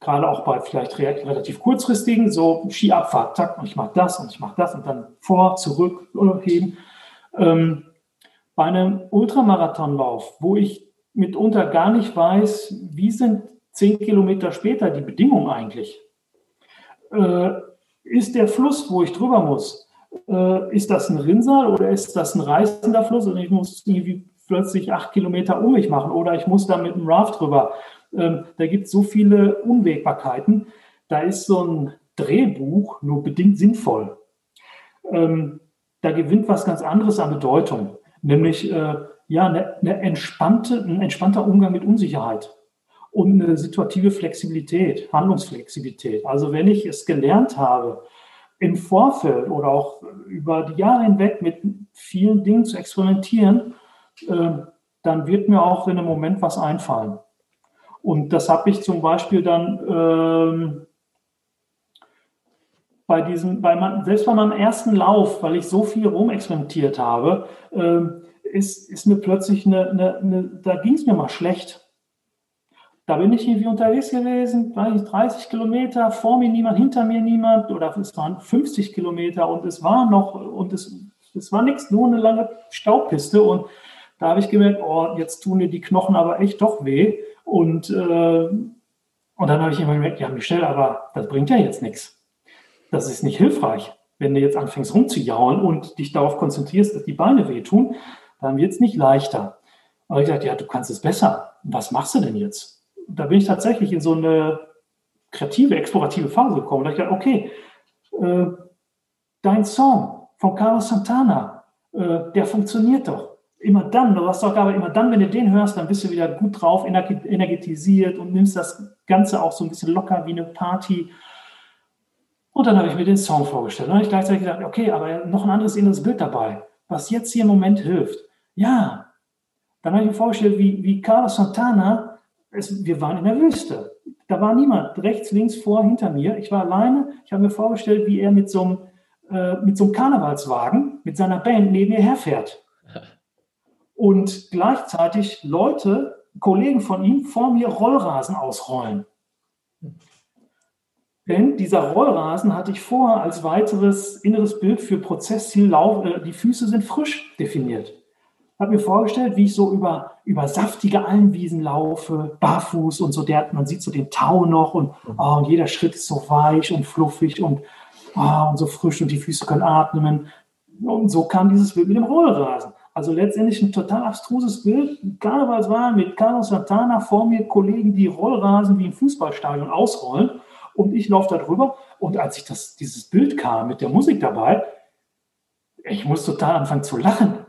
gerade auch bei vielleicht relativ kurzfristigen, so Skiabfahrt, zack, und ich mache das und ich mache das und dann vor, zurück, heben. Ähm, bei einem Ultramarathonlauf, wo ich mitunter gar nicht weiß, wie sind zehn Kilometer später die Bedingungen eigentlich? Äh, ist der Fluss, wo ich drüber muss, äh, ist das ein Rinnsal oder ist das ein reißender Fluss und ich muss irgendwie plötzlich acht Kilometer um mich machen oder ich muss da mit einem Raft drüber. Ähm, da gibt es so viele Unwägbarkeiten. Da ist so ein Drehbuch nur bedingt sinnvoll. Ähm, da gewinnt was ganz anderes an Bedeutung, nämlich äh, ja, eine, eine entspannte, ein entspannter Umgang mit Unsicherheit und eine situative Flexibilität, Handlungsflexibilität. Also wenn ich es gelernt habe, im Vorfeld oder auch über die Jahre hinweg mit vielen Dingen zu experimentieren, äh, dann wird mir auch in einem Moment was einfallen. Und das habe ich zum Beispiel dann ähm, bei diesem, bei man, selbst bei meinem ersten Lauf, weil ich so viel rumexperimentiert habe, ähm, ist, ist mir plötzlich eine, eine, eine da ging es mir mal schlecht. Da bin ich irgendwie unterwegs gewesen, weiß ich, 30 Kilometer, vor mir niemand, hinter mir niemand, oder es waren 50 Kilometer und es war noch, und es, es war nichts, nur eine lange Staubpiste. Und da habe ich gemerkt, oh, jetzt tun mir die Knochen aber echt doch weh. Und, äh, und dann habe ich immer gemerkt, ja, Michelle, aber das bringt ja jetzt nichts. Das ist nicht hilfreich, wenn du jetzt anfängst rumzujaulen und dich darauf konzentrierst, dass die Beine wehtun dann wird es nicht leichter. Aber ich dachte, ja, du kannst es besser. Was machst du denn jetzt? Da bin ich tatsächlich in so eine kreative, explorative Phase gekommen. Da ich dachte, okay, äh, dein Song von Carlos Santana, äh, der funktioniert doch. Immer dann, du hast doch aber immer dann, wenn du den hörst, dann bist du wieder gut drauf, energetisiert und nimmst das Ganze auch so ein bisschen locker wie eine Party. Und dann habe ich mir den Song vorgestellt. Und dann habe ich gleichzeitig gedacht, okay, aber noch ein anderes inneres Bild dabei, was jetzt hier im Moment hilft. Ja, dann habe ich mir vorgestellt, wie, wie Carlos Santana, es, wir waren in der Wüste. Da war niemand, rechts, links, vor, hinter mir. Ich war alleine. Ich habe mir vorgestellt, wie er mit so einem, äh, mit so einem Karnevalswagen, mit seiner Band neben mir herfährt. Und gleichzeitig Leute, Kollegen von ihm, vor mir Rollrasen ausrollen. Denn dieser Rollrasen hatte ich vorher als weiteres inneres Bild für Prozessziel, äh, die Füße sind frisch definiert habe mir vorgestellt, wie ich so über, über saftige Almwiesen laufe, barfuß und so. Der, man sieht so den Tau noch und, oh, und jeder Schritt ist so weich und fluffig und, oh, und so frisch und die Füße können atmen. Und so kam dieses Bild mit dem Rollrasen. Also letztendlich ein total abstruses Bild. Karnevalswahl mit Carlos Santana vor mir, Kollegen, die Rollrasen wie im Fußballstadion ausrollen. Und ich laufe da drüber. Und als ich das, dieses Bild kam mit der Musik dabei, ich muss total anfangen zu lachen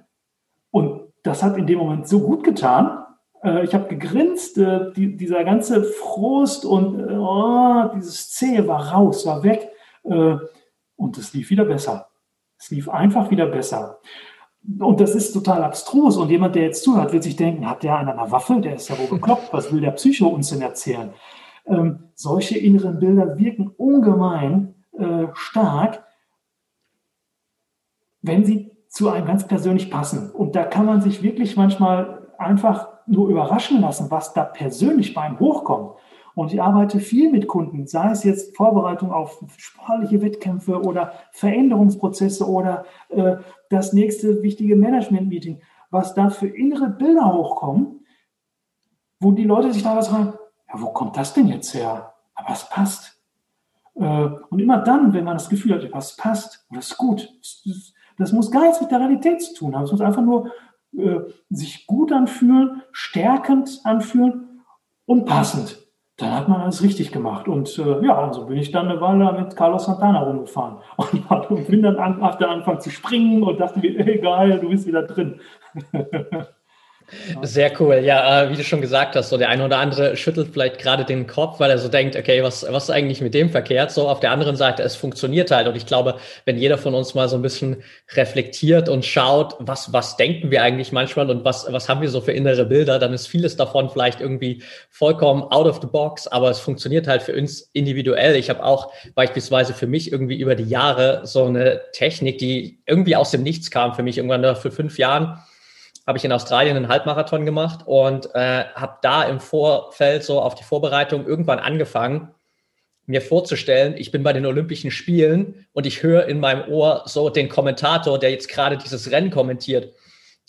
das hat in dem Moment so gut getan. Äh, ich habe gegrinst, äh, die, dieser ganze Frust und äh, oh, dieses Zähe war raus, war weg. Und es lief wieder besser. Es lief einfach wieder besser. Und das ist total abstrus. Und jemand, der jetzt zuhört, wird sich denken, hat der einer eine Waffe? Der ist ja wohl bekloppt. Was will der Psycho uns denn erzählen? ähm, solche inneren Bilder wirken ungemein äh, stark, wenn sie zu einem ganz persönlich passen. Und da kann man sich wirklich manchmal einfach nur überraschen lassen, was da persönlich bei einem hochkommt. Und ich arbeite viel mit Kunden, sei es jetzt Vorbereitung auf sportliche Wettkämpfe oder Veränderungsprozesse oder äh, das nächste wichtige Management-Meeting, was da für innere Bilder hochkommen, wo die Leute sich da was fragen, ja, wo kommt das denn jetzt her? Aber es passt. Äh, und immer dann, wenn man das Gefühl hat, was passt, das ist gut, das muss gar nichts mit der Realität zu tun haben. Es muss einfach nur äh, sich gut anfühlen, stärkend anfühlen und passend dann hat man alles richtig gemacht. Und äh, ja, so bin ich dann eine Weile mit Carlos Santana rumgefahren und, bin dann an, auf der Anfang zu springen und dachte mir, egal, du bist wieder drin. Sehr cool. Ja, äh, wie du schon gesagt hast, so der eine oder andere schüttelt vielleicht gerade den Kopf, weil er so denkt, okay, was, was ist eigentlich mit dem verkehrt? So auf der anderen Seite, es funktioniert halt. Und ich glaube, wenn jeder von uns mal so ein bisschen reflektiert und schaut, was, was denken wir eigentlich manchmal und was, was haben wir so für innere Bilder, dann ist vieles davon vielleicht irgendwie vollkommen out of the box, aber es funktioniert halt für uns individuell. Ich habe auch beispielsweise für mich irgendwie über die Jahre so eine Technik, die irgendwie aus dem Nichts kam für mich irgendwann für fünf Jahren habe ich in Australien einen Halbmarathon gemacht und äh, habe da im Vorfeld so auf die Vorbereitung irgendwann angefangen, mir vorzustellen, ich bin bei den Olympischen Spielen und ich höre in meinem Ohr so den Kommentator, der jetzt gerade dieses Rennen kommentiert.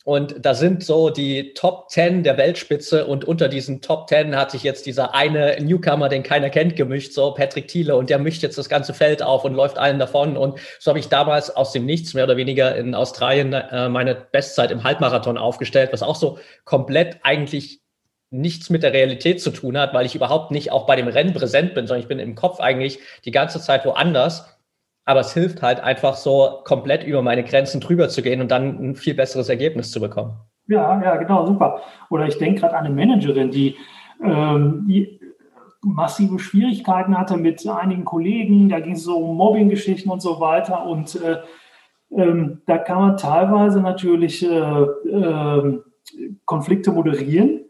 Und da sind so die Top 10 der Weltspitze und unter diesen Top 10 hat sich jetzt dieser eine Newcomer, den keiner kennt, gemischt, so Patrick Thiele und der mischt jetzt das ganze Feld auf und läuft allen davon. Und so habe ich damals aus dem Nichts mehr oder weniger in Australien äh, meine Bestzeit im Halbmarathon aufgestellt, was auch so komplett eigentlich nichts mit der Realität zu tun hat, weil ich überhaupt nicht auch bei dem Rennen präsent bin, sondern ich bin im Kopf eigentlich die ganze Zeit woanders aber es hilft halt einfach so komplett über meine Grenzen drüber zu gehen und dann ein viel besseres Ergebnis zu bekommen. Ja, ja, genau, super. Oder ich denke gerade an eine Managerin, die, ähm, die massive Schwierigkeiten hatte mit einigen Kollegen, da ging es so um Mobbing-Geschichten und so weiter und äh, ähm, da kann man teilweise natürlich äh, äh, Konflikte moderieren,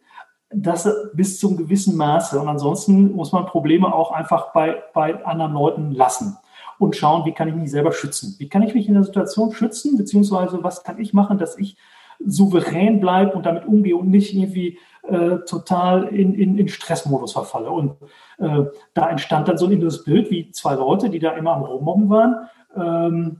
das bis zum gewissen Maße. Und ansonsten muss man Probleme auch einfach bei, bei anderen Leuten lassen und schauen, wie kann ich mich selber schützen? Wie kann ich mich in der Situation schützen, beziehungsweise was kann ich machen, dass ich souverän bleibe und damit umgehe und nicht irgendwie äh, total in, in, in Stressmodus verfalle. Und äh, da entstand dann so ein inneres Bild, wie zwei Leute, die da immer am Rummobben waren. Ähm,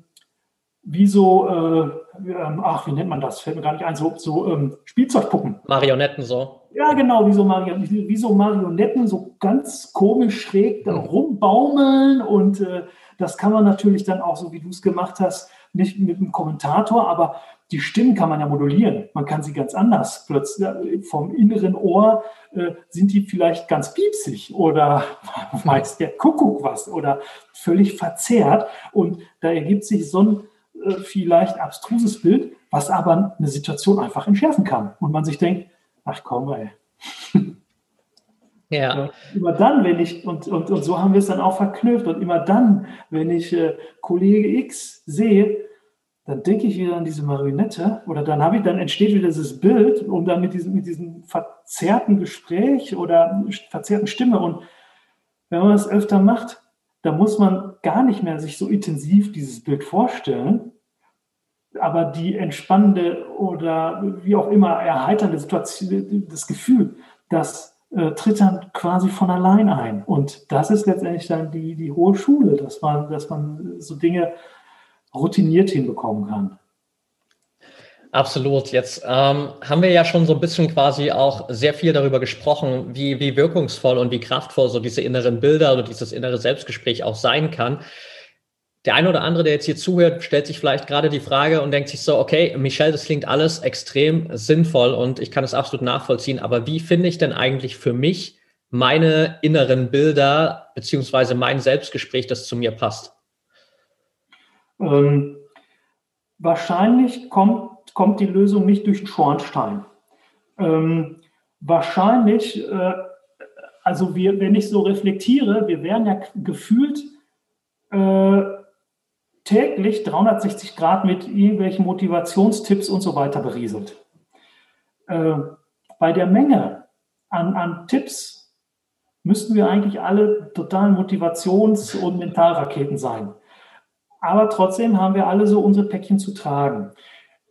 wie so, äh, ähm, ach, wie nennt man das? Fällt mir gar nicht ein, so, so ähm, Spielzeugpuppen. Marionetten so. Ja, genau, wie so, Marionetten, wie so Marionetten, so ganz komisch schräg da rumbaumeln und äh, das kann man natürlich dann auch, so wie du es gemacht hast, nicht mit einem Kommentator, aber die Stimmen kann man ja modulieren. Man kann sie ganz anders. Plötzlich vom inneren Ohr äh, sind die vielleicht ganz piepsig oder weiß der Kuckuck was oder völlig verzerrt. Und da ergibt sich so ein äh, vielleicht abstruses Bild, was aber eine Situation einfach entschärfen kann. Und man sich denkt, ach komm, ey. Ja. Immer dann, wenn ich, und, und, und so haben wir es dann auch verknüpft, und immer dann, wenn ich äh, Kollege X sehe, dann denke ich wieder an diese Marionette oder dann habe ich, dann entsteht wieder dieses Bild und dann mit diesem, mit diesem verzerrten Gespräch oder verzerrten Stimme. Und wenn man das öfter macht, dann muss man gar nicht mehr sich so intensiv dieses Bild vorstellen, aber die entspannende oder wie auch immer erheiternde Situation, das Gefühl, dass äh, tritt dann quasi von allein ein. Und das ist letztendlich dann die, die hohe Schule, dass man, dass man so Dinge routiniert hinbekommen kann. Absolut. Jetzt ähm, haben wir ja schon so ein bisschen quasi auch sehr viel darüber gesprochen, wie, wie wirkungsvoll und wie kraftvoll so diese inneren Bilder oder dieses innere Selbstgespräch auch sein kann der eine oder andere, der jetzt hier zuhört, stellt sich vielleicht gerade die Frage und denkt sich so, okay, Michelle, das klingt alles extrem sinnvoll und ich kann es absolut nachvollziehen, aber wie finde ich denn eigentlich für mich meine inneren Bilder beziehungsweise mein Selbstgespräch, das zu mir passt? Ähm, wahrscheinlich kommt, kommt die Lösung nicht durch den Schornstein. Ähm, wahrscheinlich, äh, also wir, wenn ich so reflektiere, wir werden ja gefühlt äh, täglich 360 Grad mit irgendwelchen Motivationstipps und so weiter berieselt. Äh, bei der Menge an, an Tipps müssten wir eigentlich alle totalen Motivations- und Mentalraketen sein. Aber trotzdem haben wir alle so unsere Päckchen zu tragen.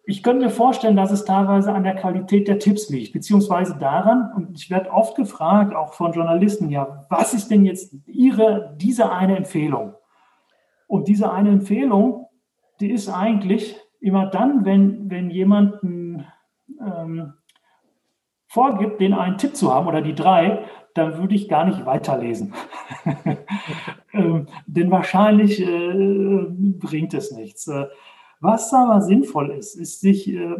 Ich könnte mir vorstellen, dass es teilweise an der Qualität der Tipps liegt, beziehungsweise daran, und ich werde oft gefragt, auch von Journalisten, ja, was ist denn jetzt Ihre, diese eine Empfehlung? Und diese eine Empfehlung, die ist eigentlich immer dann, wenn, wenn jemand ähm, vorgibt, den einen Tipp zu haben oder die drei, dann würde ich gar nicht weiterlesen. ähm, denn wahrscheinlich äh, bringt es nichts. Äh, was aber sinnvoll ist, ist sich äh,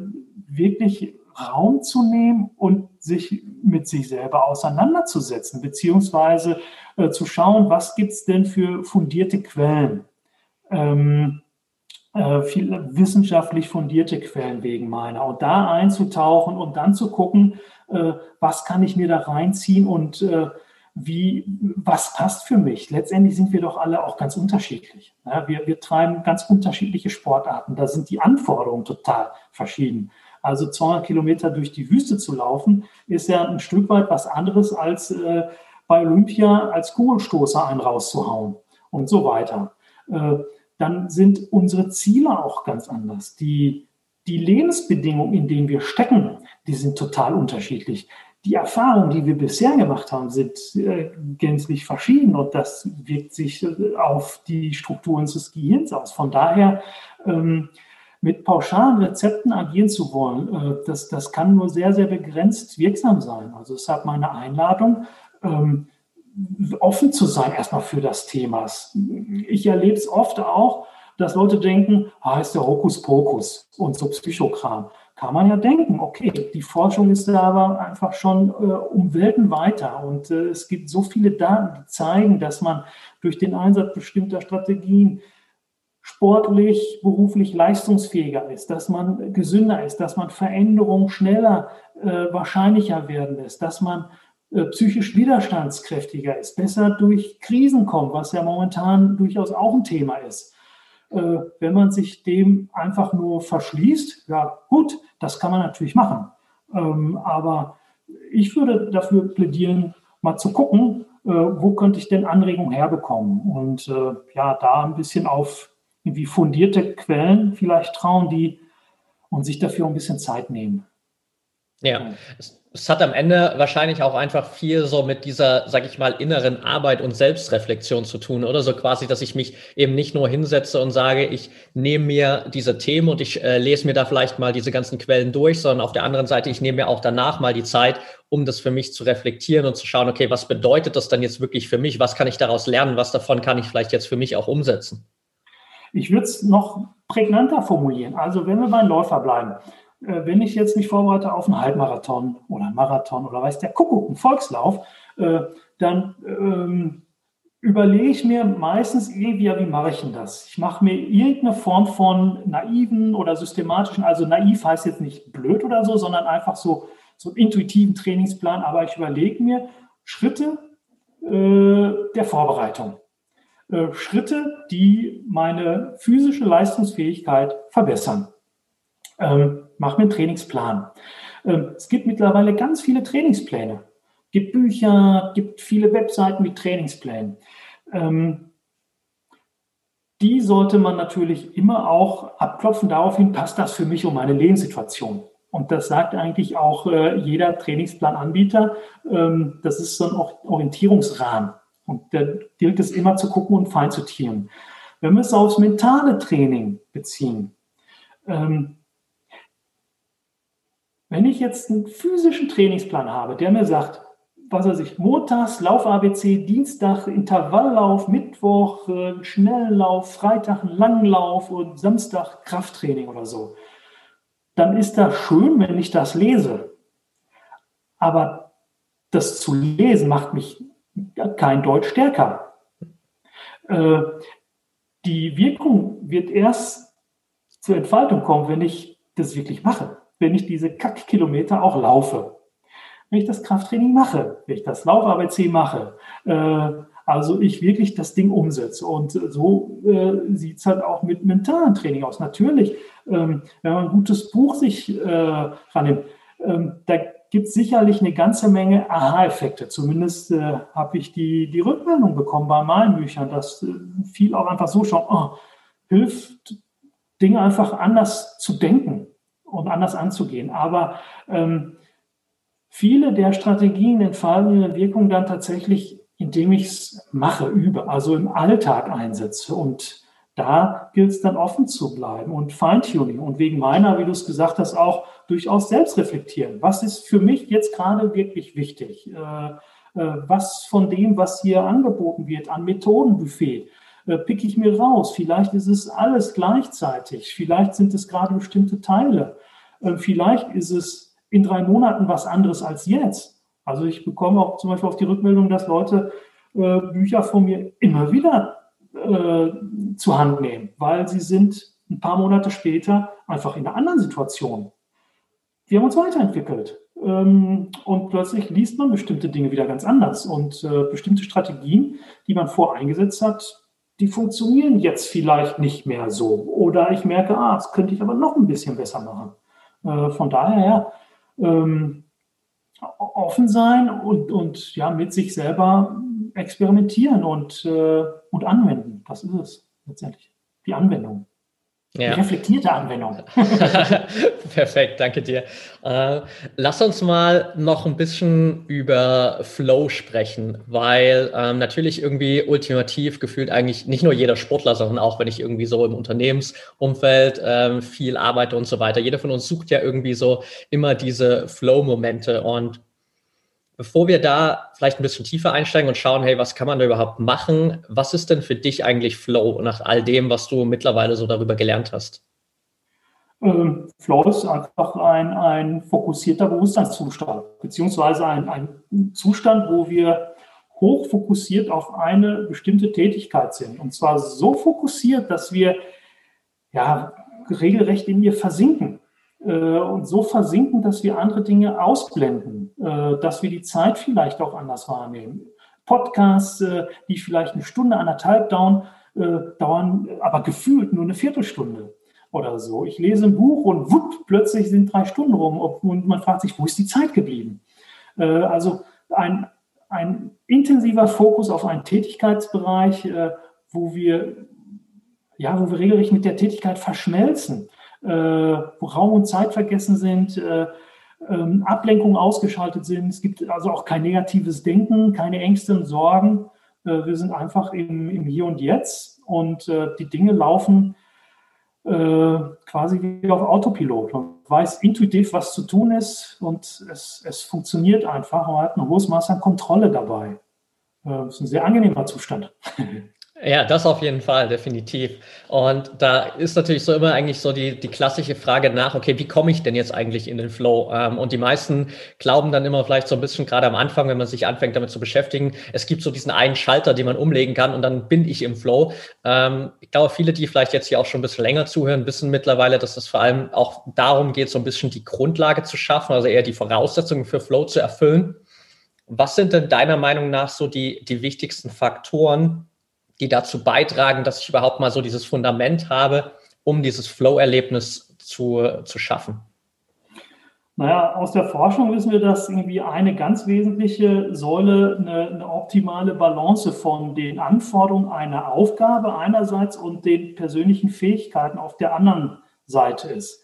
wirklich Raum zu nehmen und sich mit sich selber auseinanderzusetzen, beziehungsweise äh, zu schauen, was gibt es denn für fundierte Quellen. Ähm, äh, viel wissenschaftlich fundierte Quellen wegen meiner und da einzutauchen und dann zu gucken, äh, was kann ich mir da reinziehen und äh, wie, was passt für mich? Letztendlich sind wir doch alle auch ganz unterschiedlich. Ja, wir, wir treiben ganz unterschiedliche Sportarten. Da sind die Anforderungen total verschieden. Also 200 Kilometer durch die Wüste zu laufen, ist ja ein Stück weit was anderes als äh, bei Olympia als Kugelstoßer einen rauszuhauen und so weiter. Äh, dann sind unsere Ziele auch ganz anders. Die, die Lebensbedingungen, in denen wir stecken, die sind total unterschiedlich die Erfahrungen, die wir bisher gemacht haben, sind äh, gänzlich verschieden und das wirkt sich äh, auf die Strukturen des Gehirns aus. Von daher, ähm, mit pauschalen Rezepten agieren zu wollen, äh, das, das kann nur sehr, sehr begrenzt wirksam sein. Also deshalb meine Einladung, ähm, offen zu sein erstmal für das Thema. Ich erlebe es oft auch, dass Leute denken, ah, ist der Hokuspokus und so Psychokram kann man ja denken, okay, die Forschung ist da aber einfach schon äh, um Welten weiter und äh, es gibt so viele Daten, die zeigen, dass man durch den Einsatz bestimmter Strategien sportlich, beruflich leistungsfähiger ist, dass man gesünder ist, dass man Veränderungen schneller, äh, wahrscheinlicher werden lässt, dass man psychisch widerstandskräftiger ist, besser durch Krisen kommt, was ja momentan durchaus auch ein Thema ist. Äh, wenn man sich dem einfach nur verschließt, ja gut, das kann man natürlich machen. Ähm, aber ich würde dafür plädieren, mal zu gucken, äh, wo könnte ich denn Anregungen herbekommen und äh, ja, da ein bisschen auf irgendwie fundierte Quellen vielleicht trauen, die und sich dafür ein bisschen Zeit nehmen. Ja, es, es, hat am Ende wahrscheinlich auch einfach viel so mit dieser, sag ich mal, inneren Arbeit und Selbstreflexion zu tun, oder so quasi, dass ich mich eben nicht nur hinsetze und sage, ich nehme mir diese Themen und ich äh, lese mir da vielleicht mal diese ganzen Quellen durch, sondern auf der anderen Seite, ich nehme mir auch danach mal die Zeit, um das für mich zu reflektieren und zu schauen, okay, was bedeutet das dann jetzt wirklich für mich? Was kann ich daraus lernen? Was davon kann ich vielleicht jetzt für mich auch umsetzen? Ich würde es noch prägnanter formulieren. Also wenn wir beim Läufer bleiben, wenn ich jetzt mich vorbereite auf einen Halbmarathon oder einen Marathon oder weiß der Kuckuck, einen Volkslauf, äh, dann ähm, überlege ich mir meistens irgendwie, wie mache ich denn das? Ich mache mir irgendeine Form von naiven oder systematischen, also naiv heißt jetzt nicht blöd oder so, sondern einfach so, so einen intuitiven Trainingsplan, aber ich überlege mir Schritte äh, der Vorbereitung. Äh, Schritte, die meine physische Leistungsfähigkeit verbessern. Ähm, mach mir einen Trainingsplan. Ähm, es gibt mittlerweile ganz viele Trainingspläne. Es gibt Bücher, gibt viele Webseiten mit Trainingsplänen. Ähm, die sollte man natürlich immer auch abklopfen daraufhin, passt das für mich um meine Lebenssituation. Und das sagt eigentlich auch äh, jeder Trainingsplananbieter. Ähm, das ist so ein Orientierungsrahmen. Und da gilt es immer zu gucken und fein zu tieren. Wenn wir es aufs mentale Training beziehen, wenn ich jetzt einen physischen Trainingsplan habe, der mir sagt, was weiß ich, montags Lauf ABC, Dienstag Intervalllauf, Mittwoch äh, Schnelllauf, Freitag Langlauf und Samstag Krafttraining oder so, dann ist das schön, wenn ich das lese. Aber das zu lesen macht mich kein Deutsch stärker. Äh, die Wirkung wird erst zur Entfaltung kommen, wenn ich das wirklich mache wenn ich diese Kackkilometer auch laufe. Wenn ich das Krafttraining mache, wenn ich das Lauf-ABC mache, äh, also ich wirklich das Ding umsetze. Und so äh, sieht es halt auch mit mentalen Training aus. Natürlich, ähm, wenn man ein gutes Buch sich äh, rannimmt, ähm, da gibt es sicherlich eine ganze Menge Aha-Effekte. Zumindest äh, habe ich die, die Rückmeldung bekommen bei meinen Büchern, dass äh, viel auch einfach so schon oh, hilft, Dinge einfach anders zu denken und anders anzugehen. Aber ähm, viele der Strategien entfalten ihre Wirkung dann tatsächlich, indem ich es mache, übe, also im Alltag einsetze. Und da gilt es dann offen zu bleiben und Feintuning. Und wegen meiner, wie du es gesagt hast, auch durchaus selbst reflektieren. Was ist für mich jetzt gerade wirklich wichtig? Äh, äh, was von dem, was hier angeboten wird an Methodenbuffet, äh, pick ich mir raus. Vielleicht ist es alles gleichzeitig. Vielleicht sind es gerade bestimmte Teile. Äh, vielleicht ist es in drei Monaten was anderes als jetzt. Also ich bekomme auch zum Beispiel auf die Rückmeldung, dass Leute äh, Bücher von mir immer wieder äh, zur Hand nehmen, weil sie sind ein paar Monate später einfach in einer anderen Situation. Wir haben uns weiterentwickelt. Ähm, und plötzlich liest man bestimmte Dinge wieder ganz anders. Und äh, bestimmte Strategien, die man voreingesetzt hat, die funktionieren jetzt vielleicht nicht mehr so. Oder ich merke, ah, das könnte ich aber noch ein bisschen besser machen. Äh, von daher, ähm, offen sein und, und ja, mit sich selber experimentieren und, äh, und anwenden. Das ist es letztendlich. Die Anwendung. Ja. Reflektierte Anwendung. Perfekt, danke dir. Äh, lass uns mal noch ein bisschen über Flow sprechen, weil ähm, natürlich irgendwie ultimativ gefühlt eigentlich nicht nur jeder Sportler, sondern auch wenn ich irgendwie so im Unternehmensumfeld ähm, viel arbeite und so weiter. Jeder von uns sucht ja irgendwie so immer diese Flow-Momente und Bevor wir da vielleicht ein bisschen tiefer einsteigen und schauen, hey, was kann man da überhaupt machen? Was ist denn für dich eigentlich Flow nach all dem, was du mittlerweile so darüber gelernt hast? Ähm, Flow ist einfach ein, ein fokussierter Bewusstseinszustand, beziehungsweise ein, ein Zustand, wo wir hochfokussiert auf eine bestimmte Tätigkeit sind. Und zwar so fokussiert, dass wir ja regelrecht in ihr versinken. Äh, und so versinken, dass wir andere Dinge ausblenden, äh, dass wir die Zeit vielleicht auch anders wahrnehmen. Podcasts, äh, die vielleicht eine Stunde, anderthalb dauern, dauern aber gefühlt nur eine Viertelstunde oder so. Ich lese ein Buch und wupp, plötzlich sind drei Stunden rum und man fragt sich, wo ist die Zeit geblieben? Also ein, ein intensiver Fokus auf einen Tätigkeitsbereich, wo wir, ja, wo wir regelrecht mit der Tätigkeit verschmelzen äh, wo Raum und Zeit vergessen sind, äh, ähm, Ablenkungen ausgeschaltet sind. Es gibt also auch kein negatives Denken, keine Ängste und Sorgen. Äh, wir sind einfach im, im, Hier und Jetzt und die Dinge laufen quasi wie auf Autopilot. Man weiß intuitiv, was zu tun ist und es, es funktioniert einfach. Man hat ein hohes Maß an Kontrolle dabei. Das ist ein sehr angenehmer Zustand. Ja, das auf jeden Fall, definitiv. Und da ist natürlich so immer eigentlich so die, die klassische Frage nach, okay, wie komme ich denn jetzt eigentlich in den Flow? Ähm, und die meisten glauben dann immer vielleicht so ein bisschen, gerade am Anfang, wenn man sich anfängt damit zu beschäftigen, es gibt so diesen einen Schalter, den man umlegen kann und dann bin ich im Flow. Ähm, ich glaube, viele, die vielleicht jetzt hier auch schon ein bisschen länger zuhören, wissen mittlerweile, dass es vor allem auch darum geht, so ein bisschen die Grundlage zu schaffen, also eher die Voraussetzungen für Flow zu erfüllen. Was sind denn deiner Meinung nach so die, die wichtigsten Faktoren, die dazu beitragen, dass ich überhaupt mal so dieses Fundament habe, um dieses Flow-Erlebnis zu, zu schaffen? Naja, aus der Forschung wissen wir, dass irgendwie eine ganz wesentliche Säule eine, eine, optimale Balance von den Anforderungen einer Aufgabe einerseits und den persönlichen Fähigkeiten auf der anderen Seite ist.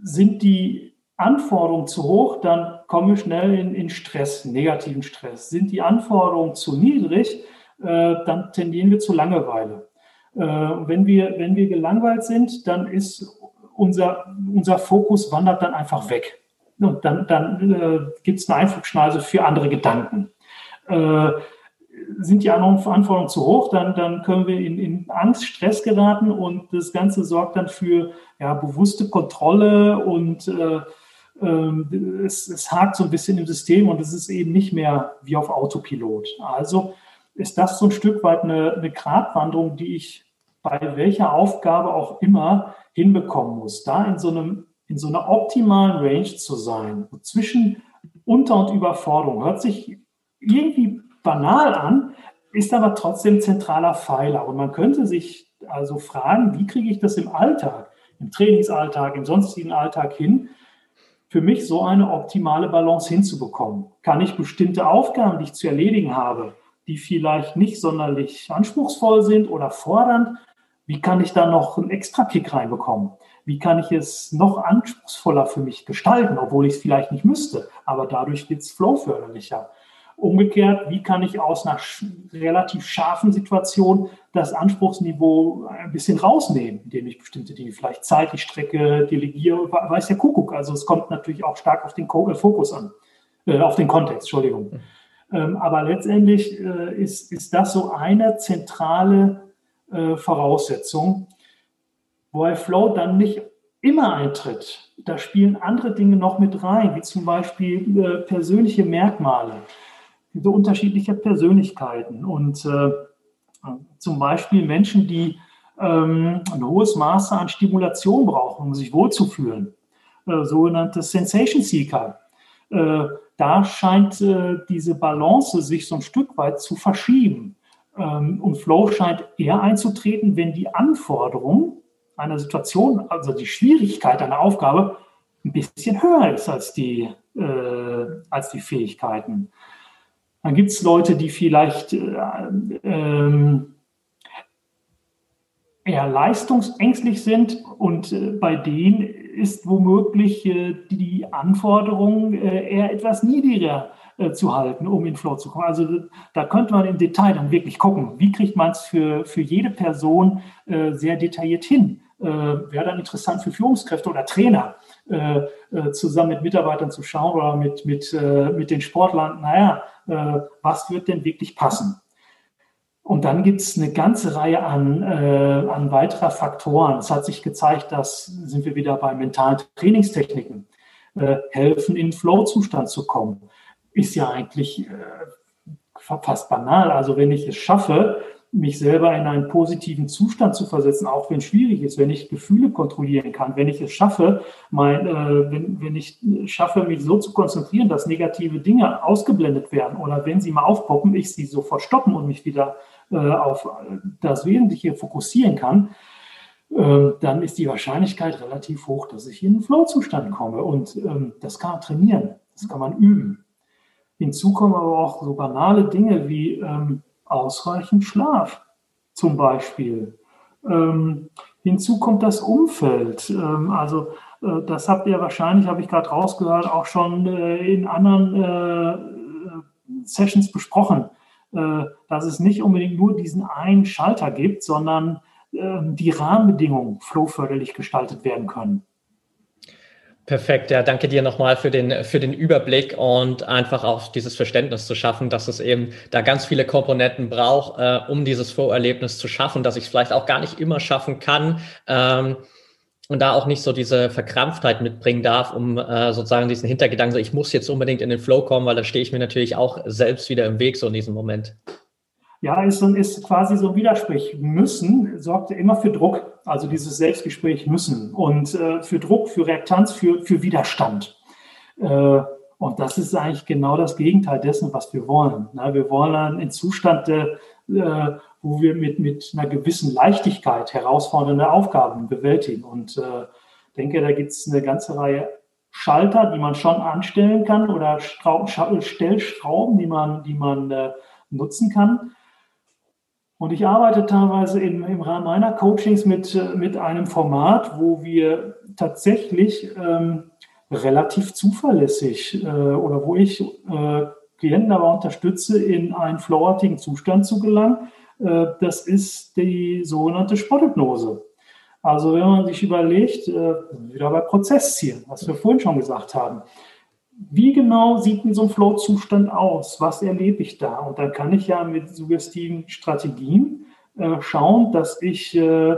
Sind die Anforderungen zu hoch, dann kommen wir schnell in, in Stress, negativen Stress. Sind die Anforderungen zu niedrig, dann tendieren wir zu Langeweile. Äh, wenn, wir, wenn wir gelangweilt sind, dann ist unser, unser Fokus wandert dann einfach weg. Und dann, dann äh, gibt es eine Einflugschneise für andere Gedanken. Äh, sind die Anforderungen zu hoch, dann, dann können wir in, in Angst, Stress geraten und das Ganze sorgt dann für ja, bewusste Kontrolle und äh, äh, es, es hakt so ein bisschen im System und es ist eben nicht mehr wie auf Autopilot. Also ist das so ein Stück weit eine, eine Gratwanderung, die ich bei welcher Aufgabe auch immer hinbekommen muss, da in so, einem, in so einer optimalen Range zu sein, zwischen Unter- und Überforderung. Hört sich irgendwie banal an, ist aber trotzdem zentraler Pfeiler. Und man könnte sich also fragen, wie kriege ich das im Alltag, im Trainingsalltag, im sonstigen Alltag hin, für mich so eine optimale Balance hinzubekommen? Kann ich bestimmte Aufgaben, die ich zu erledigen habe, die vielleicht nicht sonderlich anspruchsvoll sind oder fordernd, wie kann ich da noch einen extra Kick reinbekommen? Wie kann ich es noch anspruchsvoller für mich gestalten, obwohl ich es vielleicht nicht müsste, aber dadurch wird es flowförderlicher. Umgekehrt, wie kann ich aus einer relativ scharfen Situation das Anspruchsniveau ein bisschen rausnehmen, indem ich bestimmte Dinge vielleicht zeitlich strecke, delegiere, weiß der Kuckuck. Also es kommt natürlich auch stark auf den äh, Fokus an, äh, auf den Kontext, Entschuldigung. Ähm, aber letztendlich äh, ist, ist das so eine zentrale äh, Voraussetzung, wo ein Flow dann nicht immer eintritt. Da spielen andere Dinge noch mit rein, wie zum Beispiel äh, persönliche Merkmale diese unterschiedliche Persönlichkeiten und zum Beispiel Menschen, die ähm, ein hohes Maß an Stimulation brauchen, um sich wohlzufühlen, sogenannte Sensation Seeker. Da scheint äh, diese Balance sich so ein Stück weit zu verschieben. Ähm, und Flow scheint eher einzutreten, wenn die Anforderung einer Situation, also die Schwierigkeit einer Aufgabe, ein bisschen höher ist als die, äh, als die Fähigkeiten. Dann gibt es Leute, die vielleicht äh, ähm, eher leistungsängstlich sind und äh, bei denen ist womöglich äh, die Anforderung äh, eher etwas niedriger äh, zu halten, um in Flow zu kommen. Also da könnte man im Detail dann wirklich gucken, wie kriegt man es für, für jede Person sehr detailliert hin. Wäre dann interessant für Führungskräfte oder Trainer, zusammen mit Mitarbeitern zu schauen oder mit, mit, mit den Sportlern, naja, was wird denn wirklich passen. Und dann gibt es eine ganze Reihe an, äh, an weiterer Faktoren. Es hat sich gezeigt, dass sind wir wieder bei mentalen Trainingstechniken, äh, helfen in Flow-Zustand zu kommen. Ist ja eigentlich äh, fast banal. Also wenn ich es schaffe, mich selber in einen positiven Zustand zu versetzen, auch wenn es schwierig ist, wenn ich Gefühle kontrollieren kann, wenn ich es schaffe, mein, äh, wenn, wenn ich schaffe, mich so zu konzentrieren, dass negative Dinge ausgeblendet werden oder wenn sie mal aufpoppen, ich sie sofort stoppen und mich wieder äh, auf das Wesentliche fokussieren kann, äh, dann ist die Wahrscheinlichkeit relativ hoch, dass ich in einen Flow-Zustand komme. Und ähm, das kann man trainieren, das kann man üben. Hinzu kommen aber auch so banale Dinge wie ähm, ausreichend Schlaf zum Beispiel. Ähm, hinzu kommt das Umfeld. Ähm, also äh, das habt ihr wahrscheinlich, habe ich gerade rausgehört, auch schon äh, in anderen äh, Sessions besprochen, äh, dass es nicht unbedingt nur diesen einen Schalter gibt, sondern ähm, die Rahmenbedingungen flowförderlich gestaltet werden können. Perfekt, ja, danke dir nochmal für den, für den Überblick und einfach auch dieses Verständnis zu schaffen, dass es eben da ganz viele Komponenten braucht, äh, um dieses Vorerlebnis zu schaffen, dass ich es vielleicht auch gar nicht immer schaffen kann ähm, und da auch nicht so diese Verkrampftheit mitbringen darf, um äh, sozusagen diesen Hintergedanken, so ich muss jetzt unbedingt in den Flow kommen, weil da stehe ich mir natürlich auch selbst wieder im Weg so in diesem Moment. Ja, ist, ist quasi so ein Widerspruch. Müssen sorgt immer für Druck, also dieses Selbstgespräch müssen und äh, für Druck, für Reaktanz, für, für Widerstand. Äh, und das ist eigentlich genau das Gegenteil dessen, was wir wollen. Na, wir wollen einen Zustand, äh, wo wir mit, mit einer gewissen Leichtigkeit herausfordernde Aufgaben bewältigen. Und äh, denke, da gibt es eine ganze Reihe Schalter, die man schon anstellen kann oder Stellschrauben, die man, die man äh, nutzen kann. Und ich arbeite teilweise im, im Rahmen meiner Coachings mit, mit einem Format, wo wir tatsächlich ähm, relativ zuverlässig äh, oder wo ich äh, Klienten aber unterstütze, in einen flowartigen Zustand zu gelangen. Äh, das ist die sogenannte Sporthypnose. Also wenn man sich überlegt, äh, wieder bei Prozesszielen, was wir vorhin schon gesagt haben, wie genau sieht denn so ein Flow-Zustand aus? Was erlebe ich da? Und dann kann ich ja mit suggestiven Strategien äh, schauen, dass ich äh,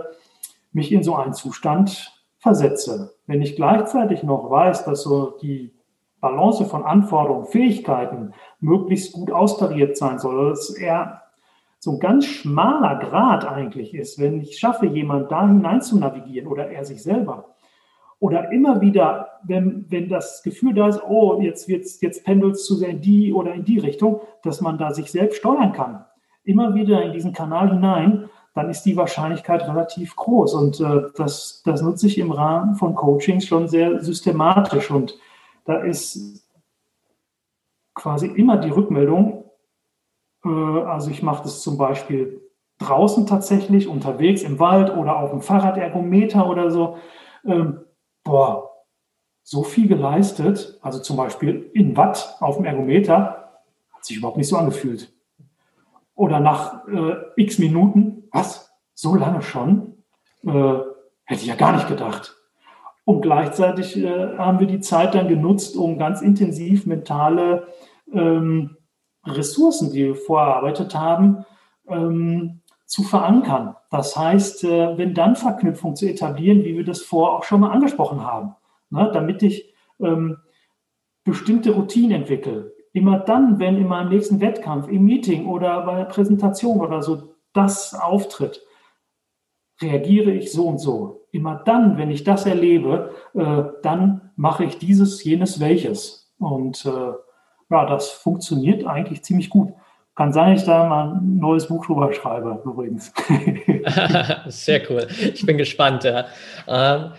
mich in so einen Zustand versetze. Wenn ich gleichzeitig noch weiß, dass so die Balance von Anforderungen, Fähigkeiten möglichst gut austariert sein soll, dass er so ein ganz schmaler Grad eigentlich ist, wenn ich schaffe, jemand da hinein zu navigieren oder er sich selber, oder immer wieder, wenn, wenn das Gefühl da ist, oh, jetzt, jetzt, jetzt pendelt es zu sehr in die oder in die Richtung, dass man da sich selbst steuern kann. Immer wieder in diesen Kanal hinein, dann ist die Wahrscheinlichkeit relativ groß. Und äh, das, das nutze ich im Rahmen von Coachings schon sehr systematisch. Und da ist quasi immer die Rückmeldung, äh, also ich mache das zum Beispiel draußen tatsächlich, unterwegs im Wald oder auf dem Fahrradergometer oder so, ähm, boah, so viel geleistet, also zum Beispiel in Watt auf dem Ergometer, hat sich überhaupt nicht so angefühlt. Oder nach äh, x Minuten, was, so lange schon? Äh, hätte ich ja gar nicht gedacht. Und gleichzeitig äh, haben wir die Zeit dann genutzt, um ganz intensiv mentale ähm, Ressourcen, die wir vorerarbeitet haben, ähm, zu verankern. Das heißt, äh, wenn dann Verknüpfung zu etablieren, wie wir das vorher auch schon mal angesprochen haben, ne, damit ich ähm, bestimmte Routinen entwickle. Immer dann, wenn in meinem nächsten Wettkampf, im Meeting oder bei der Präsentation oder so das auftritt, reagiere ich so und so. Immer dann, wenn ich das erlebe, äh, dann mache ich dieses, jenes, welches. Und äh, ja, das funktioniert eigentlich ziemlich gut. Kann sein, ich da mal ein neues Buch drüber schreibe, übrigens. Sehr cool. Ich bin gespannt. Ja. Ähm,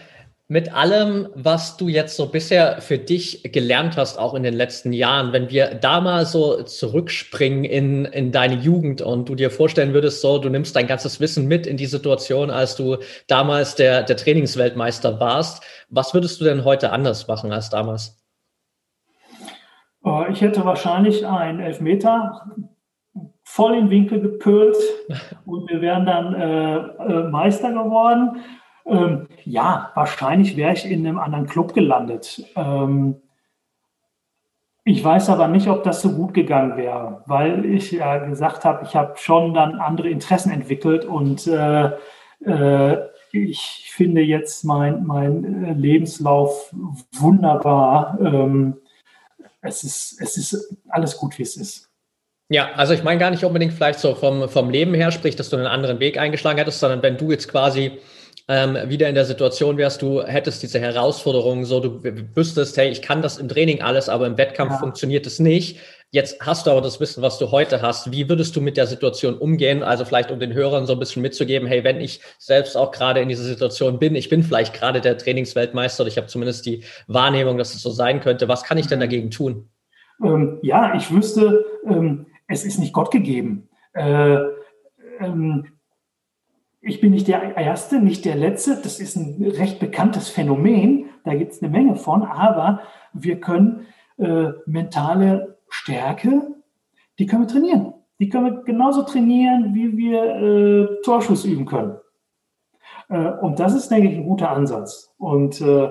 mit allem, was du jetzt so bisher für dich gelernt hast, auch in den letzten Jahren, wenn wir da mal so zurückspringen in, in deine Jugend und du dir vorstellen würdest, so, du nimmst dein ganzes Wissen mit in die Situation, als du damals der, der Trainingsweltmeister warst, was würdest du denn heute anders machen als damals? Äh, ich hätte wahrscheinlich einen Elfmeter voll in den Winkel gepölt und wir wären dann äh, äh, Meister geworden. Ähm, ja, wahrscheinlich wäre ich in einem anderen Club gelandet. Ähm, ich weiß aber nicht, ob das so gut gegangen wäre, weil ich ja gesagt habe, ich habe schon dann andere Interessen entwickelt und äh, äh, ich finde jetzt mein, mein äh, Lebenslauf wunderbar. Ähm, es, ist, es ist alles gut, wie es ist. Ja, also ich meine gar nicht unbedingt vielleicht so vom, vom Leben her, sprich, dass du einen anderen Weg eingeschlagen hättest, sondern wenn du jetzt quasi ähm, wieder in der Situation wärst, du hättest diese Herausforderung, so du wüsstest, hey, ich kann das im Training alles, aber im Wettkampf ja. funktioniert es nicht. Jetzt hast du aber das Wissen, was du heute hast. Wie würdest du mit der Situation umgehen? Also vielleicht, um den Hörern so ein bisschen mitzugeben, hey, wenn ich selbst auch gerade in dieser Situation bin, ich bin vielleicht gerade der Trainingsweltmeister oder ich habe zumindest die Wahrnehmung, dass es so sein könnte. Was kann ich denn mhm. dagegen tun? Ähm, ja, ich wüsste, ähm, es ist nicht Gott gegeben. Äh, ähm, ich bin nicht der Erste, nicht der Letzte. Das ist ein recht bekanntes Phänomen. Da gibt es eine Menge von. Aber wir können äh, mentale Stärke, die können wir trainieren. Die können wir genauso trainieren, wie wir äh, Torschuss üben können. Äh, und das ist, denke ich, ein guter Ansatz. Und äh,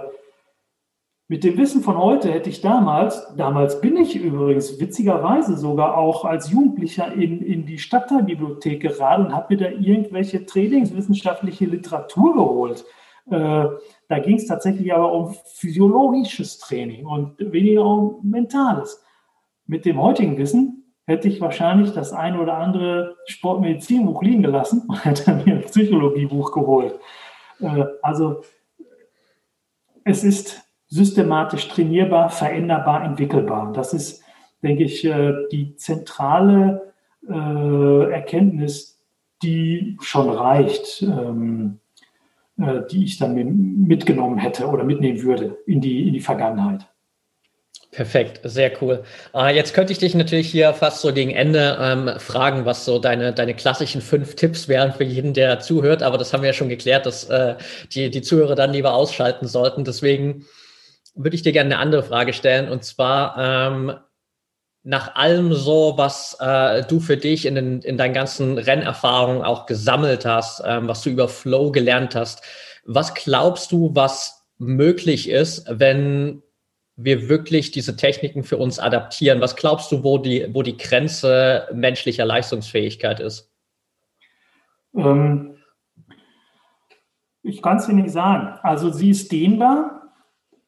mit dem Wissen von heute hätte ich damals, damals bin ich übrigens witzigerweise sogar auch als Jugendlicher in, in die Stadtteilbibliothek geraten und habe mir da irgendwelche trainingswissenschaftliche Literatur geholt. Äh, da ging es tatsächlich aber um physiologisches Training und weniger um mentales. Mit dem heutigen Wissen hätte ich wahrscheinlich das eine oder andere Sportmedizinbuch liegen gelassen und hätte mir ein Psychologiebuch geholt. Äh, also es ist systematisch trainierbar, veränderbar, entwickelbar. Das ist, denke ich, äh, die zentrale äh, Erkenntnis, die schon reicht, ähm, äh, die ich dann mitgenommen hätte oder mitnehmen würde in die, in die Vergangenheit. Perfekt, sehr cool. jetzt könnte ich dich natürlich hier fast so gegen Ende ähm, fragen, was so deine, deine klassischen fünf Tipps wären für jeden, der zuhört. Aber das haben wir ja schon geklärt, dass äh, die, die Zuhörer dann lieber ausschalten sollten. Deswegen würde ich dir gerne eine andere Frage stellen. Und zwar ähm, nach allem so, was äh, du für dich in, den, in deinen ganzen Rennerfahrungen auch gesammelt hast, ähm, was du über Flow gelernt hast, was glaubst du, was möglich ist, wenn wir wirklich diese Techniken für uns adaptieren? Was glaubst du, wo die, wo die Grenze menschlicher Leistungsfähigkeit ist? Ähm, ich kann es dir nicht sagen. Also sie ist dehnbar.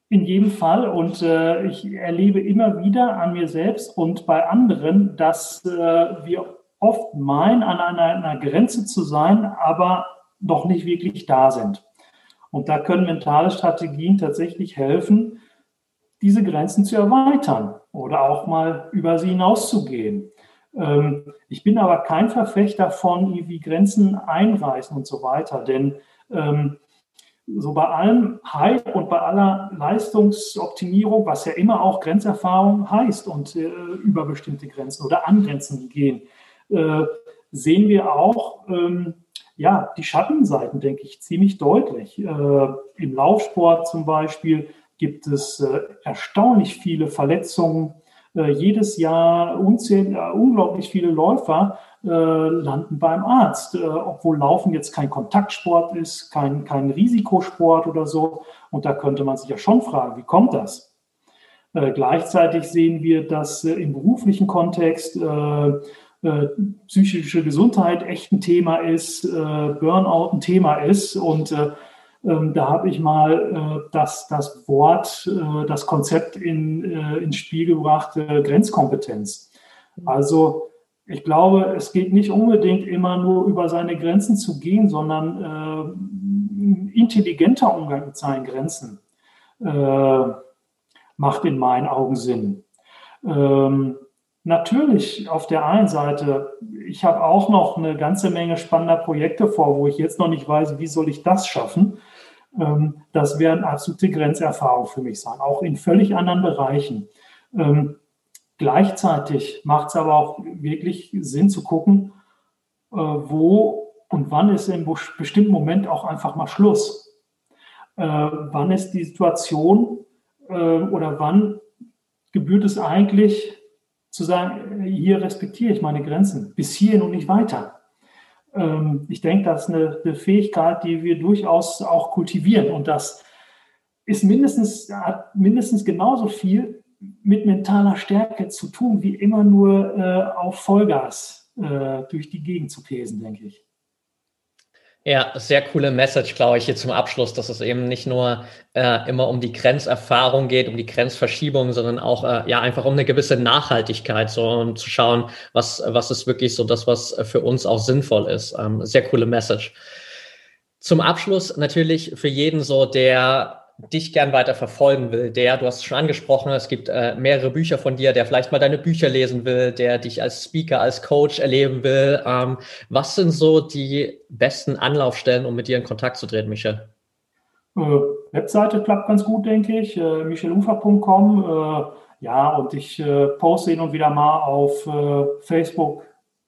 In jedem Fall. Und äh, ich erlebe immer wieder an mir selbst und bei anderen, dass äh, wir oft meinen, an einer, einer Grenze zu sein, aber noch nicht wirklich da sind. Und da können mentale Strategien tatsächlich helfen, diese Grenzen zu erweitern oder auch mal über sie hinauszugehen. Ähm, ich bin aber kein Verfechter von, wie Grenzen einreißen und so weiter, denn ähm, so bei allem Hype und bei aller Leistungsoptimierung, was ja immer auch Grenzerfahrung heißt und äh, über bestimmte Grenzen oder an Grenzen gehen, äh, sehen wir auch ähm, ja, die Schattenseiten, denke ich, ziemlich deutlich. Äh, Im Laufsport zum Beispiel gibt es äh, erstaunlich viele Verletzungen. Äh, jedes Jahr unzähl, äh, unglaublich viele Läufer äh, landen beim Arzt, äh, obwohl Laufen jetzt kein Kontaktsport ist, kein, kein Risikosport oder so. Und da könnte man sich ja schon fragen, wie kommt das? gleichzeitig sehen wir, dass im beruflichen Kontext äh, psychische Gesundheit echt ein Thema ist, äh, Burnout ein Thema ist. Und äh, da habe ich mal äh, das, das Wort, äh, das Konzept in, äh, ins Spiel gebracht, Grenzkompetenz. Also ich glaube, es geht nicht unbedingt immer nur über seine Grenzen zu gehen, sondern ein intelligenter Umgang mit seinen Grenzen macht in meinen Augen Sinn. Ähm, Natürlich, auf der einen Seite, ich habe auch noch eine ganze Menge spannender Projekte vor, wo ich jetzt noch nicht weiß, wie soll ich das schaffen. Ähm, das werden absolute Grenzerfahrungen für mich sein, auch in völlig anderen Bereichen. Ähm, gleichzeitig macht es aber auch wirklich Sinn zu gucken, äh, wo und wann ist einem bestimmten Moment auch einfach mal Schluss. Äh, wann ist die Situation äh, oder wann gebührt es eigentlich, zu sagen, hier respektiere ich meine Grenzen, bis hierhin und nicht weiter. Ähm, ich denke, das ist eine, eine, Fähigkeit, die wir durchaus auch kultivieren. Und das ist mindestens, hat mindestens genauso viel mit mentaler Stärke zu tun, wie immer nur äh, auf Vollgas äh, durch die Gegend zu pesen, denke ich. Ja, sehr coole Message, glaube ich, hier zum Abschluss, dass es eben nicht nur äh, immer um die Grenzerfahrung geht, um die Grenzverschiebung, sondern auch äh, ja einfach um eine gewisse Nachhaltigkeit, so um zu schauen, was, was ist wirklich so das, was für uns auch sinnvoll ist. Ähm, sehr coole Message. Zum Abschluss natürlich für jeden so, der dich gern weiter verfolgen will, der, du hast es schon angesprochen, es gibt äh, mehrere Bücher von dir, der vielleicht mal deine Bücher lesen will, der dich als Speaker, als Coach erleben will. Ähm, was sind so die besten Anlaufstellen, um mit dir in Kontakt zu treten, Michel? Äh, Webseite klappt ganz gut, denke ich. Äh, michelufer.com. Äh, ja, und ich äh, poste hin und wieder mal auf äh, Facebook,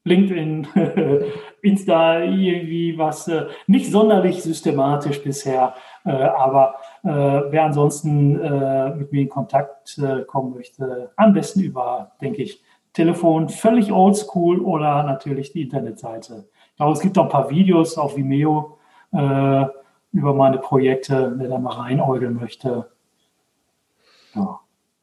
LinkedIn, Insta irgendwie was, äh, nicht sonderlich systematisch bisher, aber äh, wer ansonsten äh, mit mir in Kontakt äh, kommen möchte, am besten über, denke ich, Telefon, völlig oldschool oder natürlich die Internetseite. Ich glaube, es gibt noch ein paar Videos auf Vimeo äh, über meine Projekte, wer da mal reinäugeln möchte. Ja.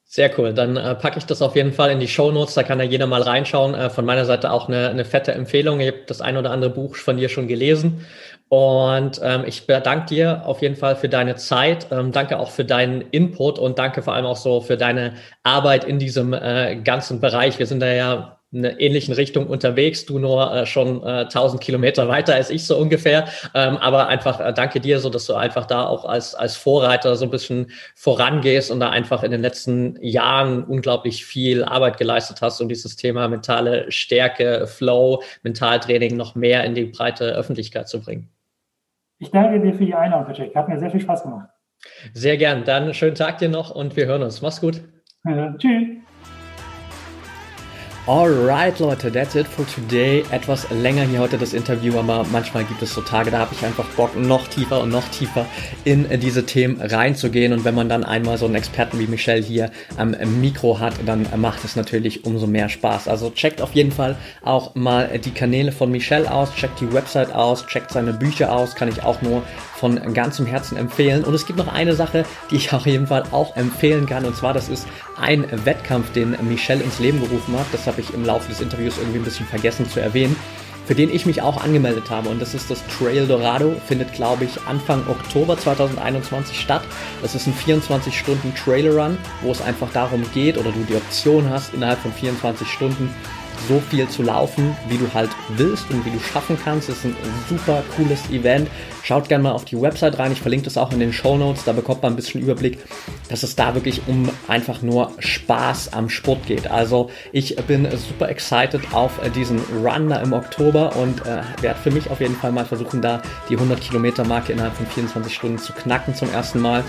Sehr cool. Dann äh, packe ich das auf jeden Fall in die Show Notes. Da kann ja jeder mal reinschauen. Äh, von meiner Seite auch eine, eine fette Empfehlung. Ich habe das ein oder andere Buch von dir schon gelesen. Und ähm, ich bedanke dir auf jeden Fall für deine Zeit. Ähm, danke auch für deinen Input und danke vor allem auch so für deine Arbeit in diesem äh, ganzen Bereich. Wir sind da ja in einer ähnlichen Richtung unterwegs, du nur äh, schon äh, 1000 Kilometer weiter als ich so ungefähr. Ähm, aber einfach äh, danke dir, so dass du einfach da auch als, als Vorreiter so ein bisschen vorangehst und da einfach in den letzten Jahren unglaublich viel Arbeit geleistet hast, um dieses Thema mentale Stärke, Flow, Mentaltraining noch mehr in die breite Öffentlichkeit zu bringen. Ich danke dir für die Einladung, Patrick. Hat mir sehr viel Spaß gemacht. Sehr gern. Dann schönen Tag dir noch und wir hören uns. Mach's gut. Ja, tschüss. Alright, Leute, that's it for today. Etwas länger hier heute das Interview, aber manchmal gibt es so Tage, da habe ich einfach Bock, noch tiefer und noch tiefer in diese Themen reinzugehen. Und wenn man dann einmal so einen Experten wie Michelle hier am Mikro hat, dann macht es natürlich umso mehr Spaß. Also checkt auf jeden Fall auch mal die Kanäle von Michelle aus, checkt die Website aus, checkt seine Bücher aus, kann ich auch nur von ganzem Herzen empfehlen. Und es gibt noch eine Sache, die ich auf jeden Fall auch empfehlen kann. Und zwar, das ist ein Wettkampf, den Michelle ins Leben gerufen hat. Das habe ich im Laufe des Interviews irgendwie ein bisschen vergessen zu erwähnen für den ich mich auch angemeldet habe. Und das ist das Trail Dorado, findet, glaube ich, Anfang Oktober 2021 statt. Das ist ein 24-Stunden Trailer Run, wo es einfach darum geht oder du die Option hast, innerhalb von 24 Stunden so viel zu laufen, wie du halt willst und wie du schaffen kannst. Es ist ein super cooles Event. Schaut gerne mal auf die Website rein. Ich verlinke das auch in den Show Notes. Da bekommt man ein bisschen Überblick, dass es da wirklich um einfach nur Spaß am Sport geht. Also ich bin super excited auf diesen Run da im Oktober und äh, werde für mich auf jeden Fall mal versuchen, da die 100 Kilometer Marke innerhalb von 24 Stunden zu knacken zum ersten Mal.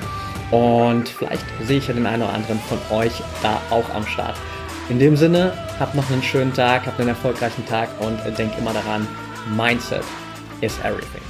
Und vielleicht sehe ich ja den einen oder anderen von euch da auch am Start. In dem Sinne, habt noch einen schönen Tag, habt einen erfolgreichen Tag und denkt immer daran, Mindset is everything.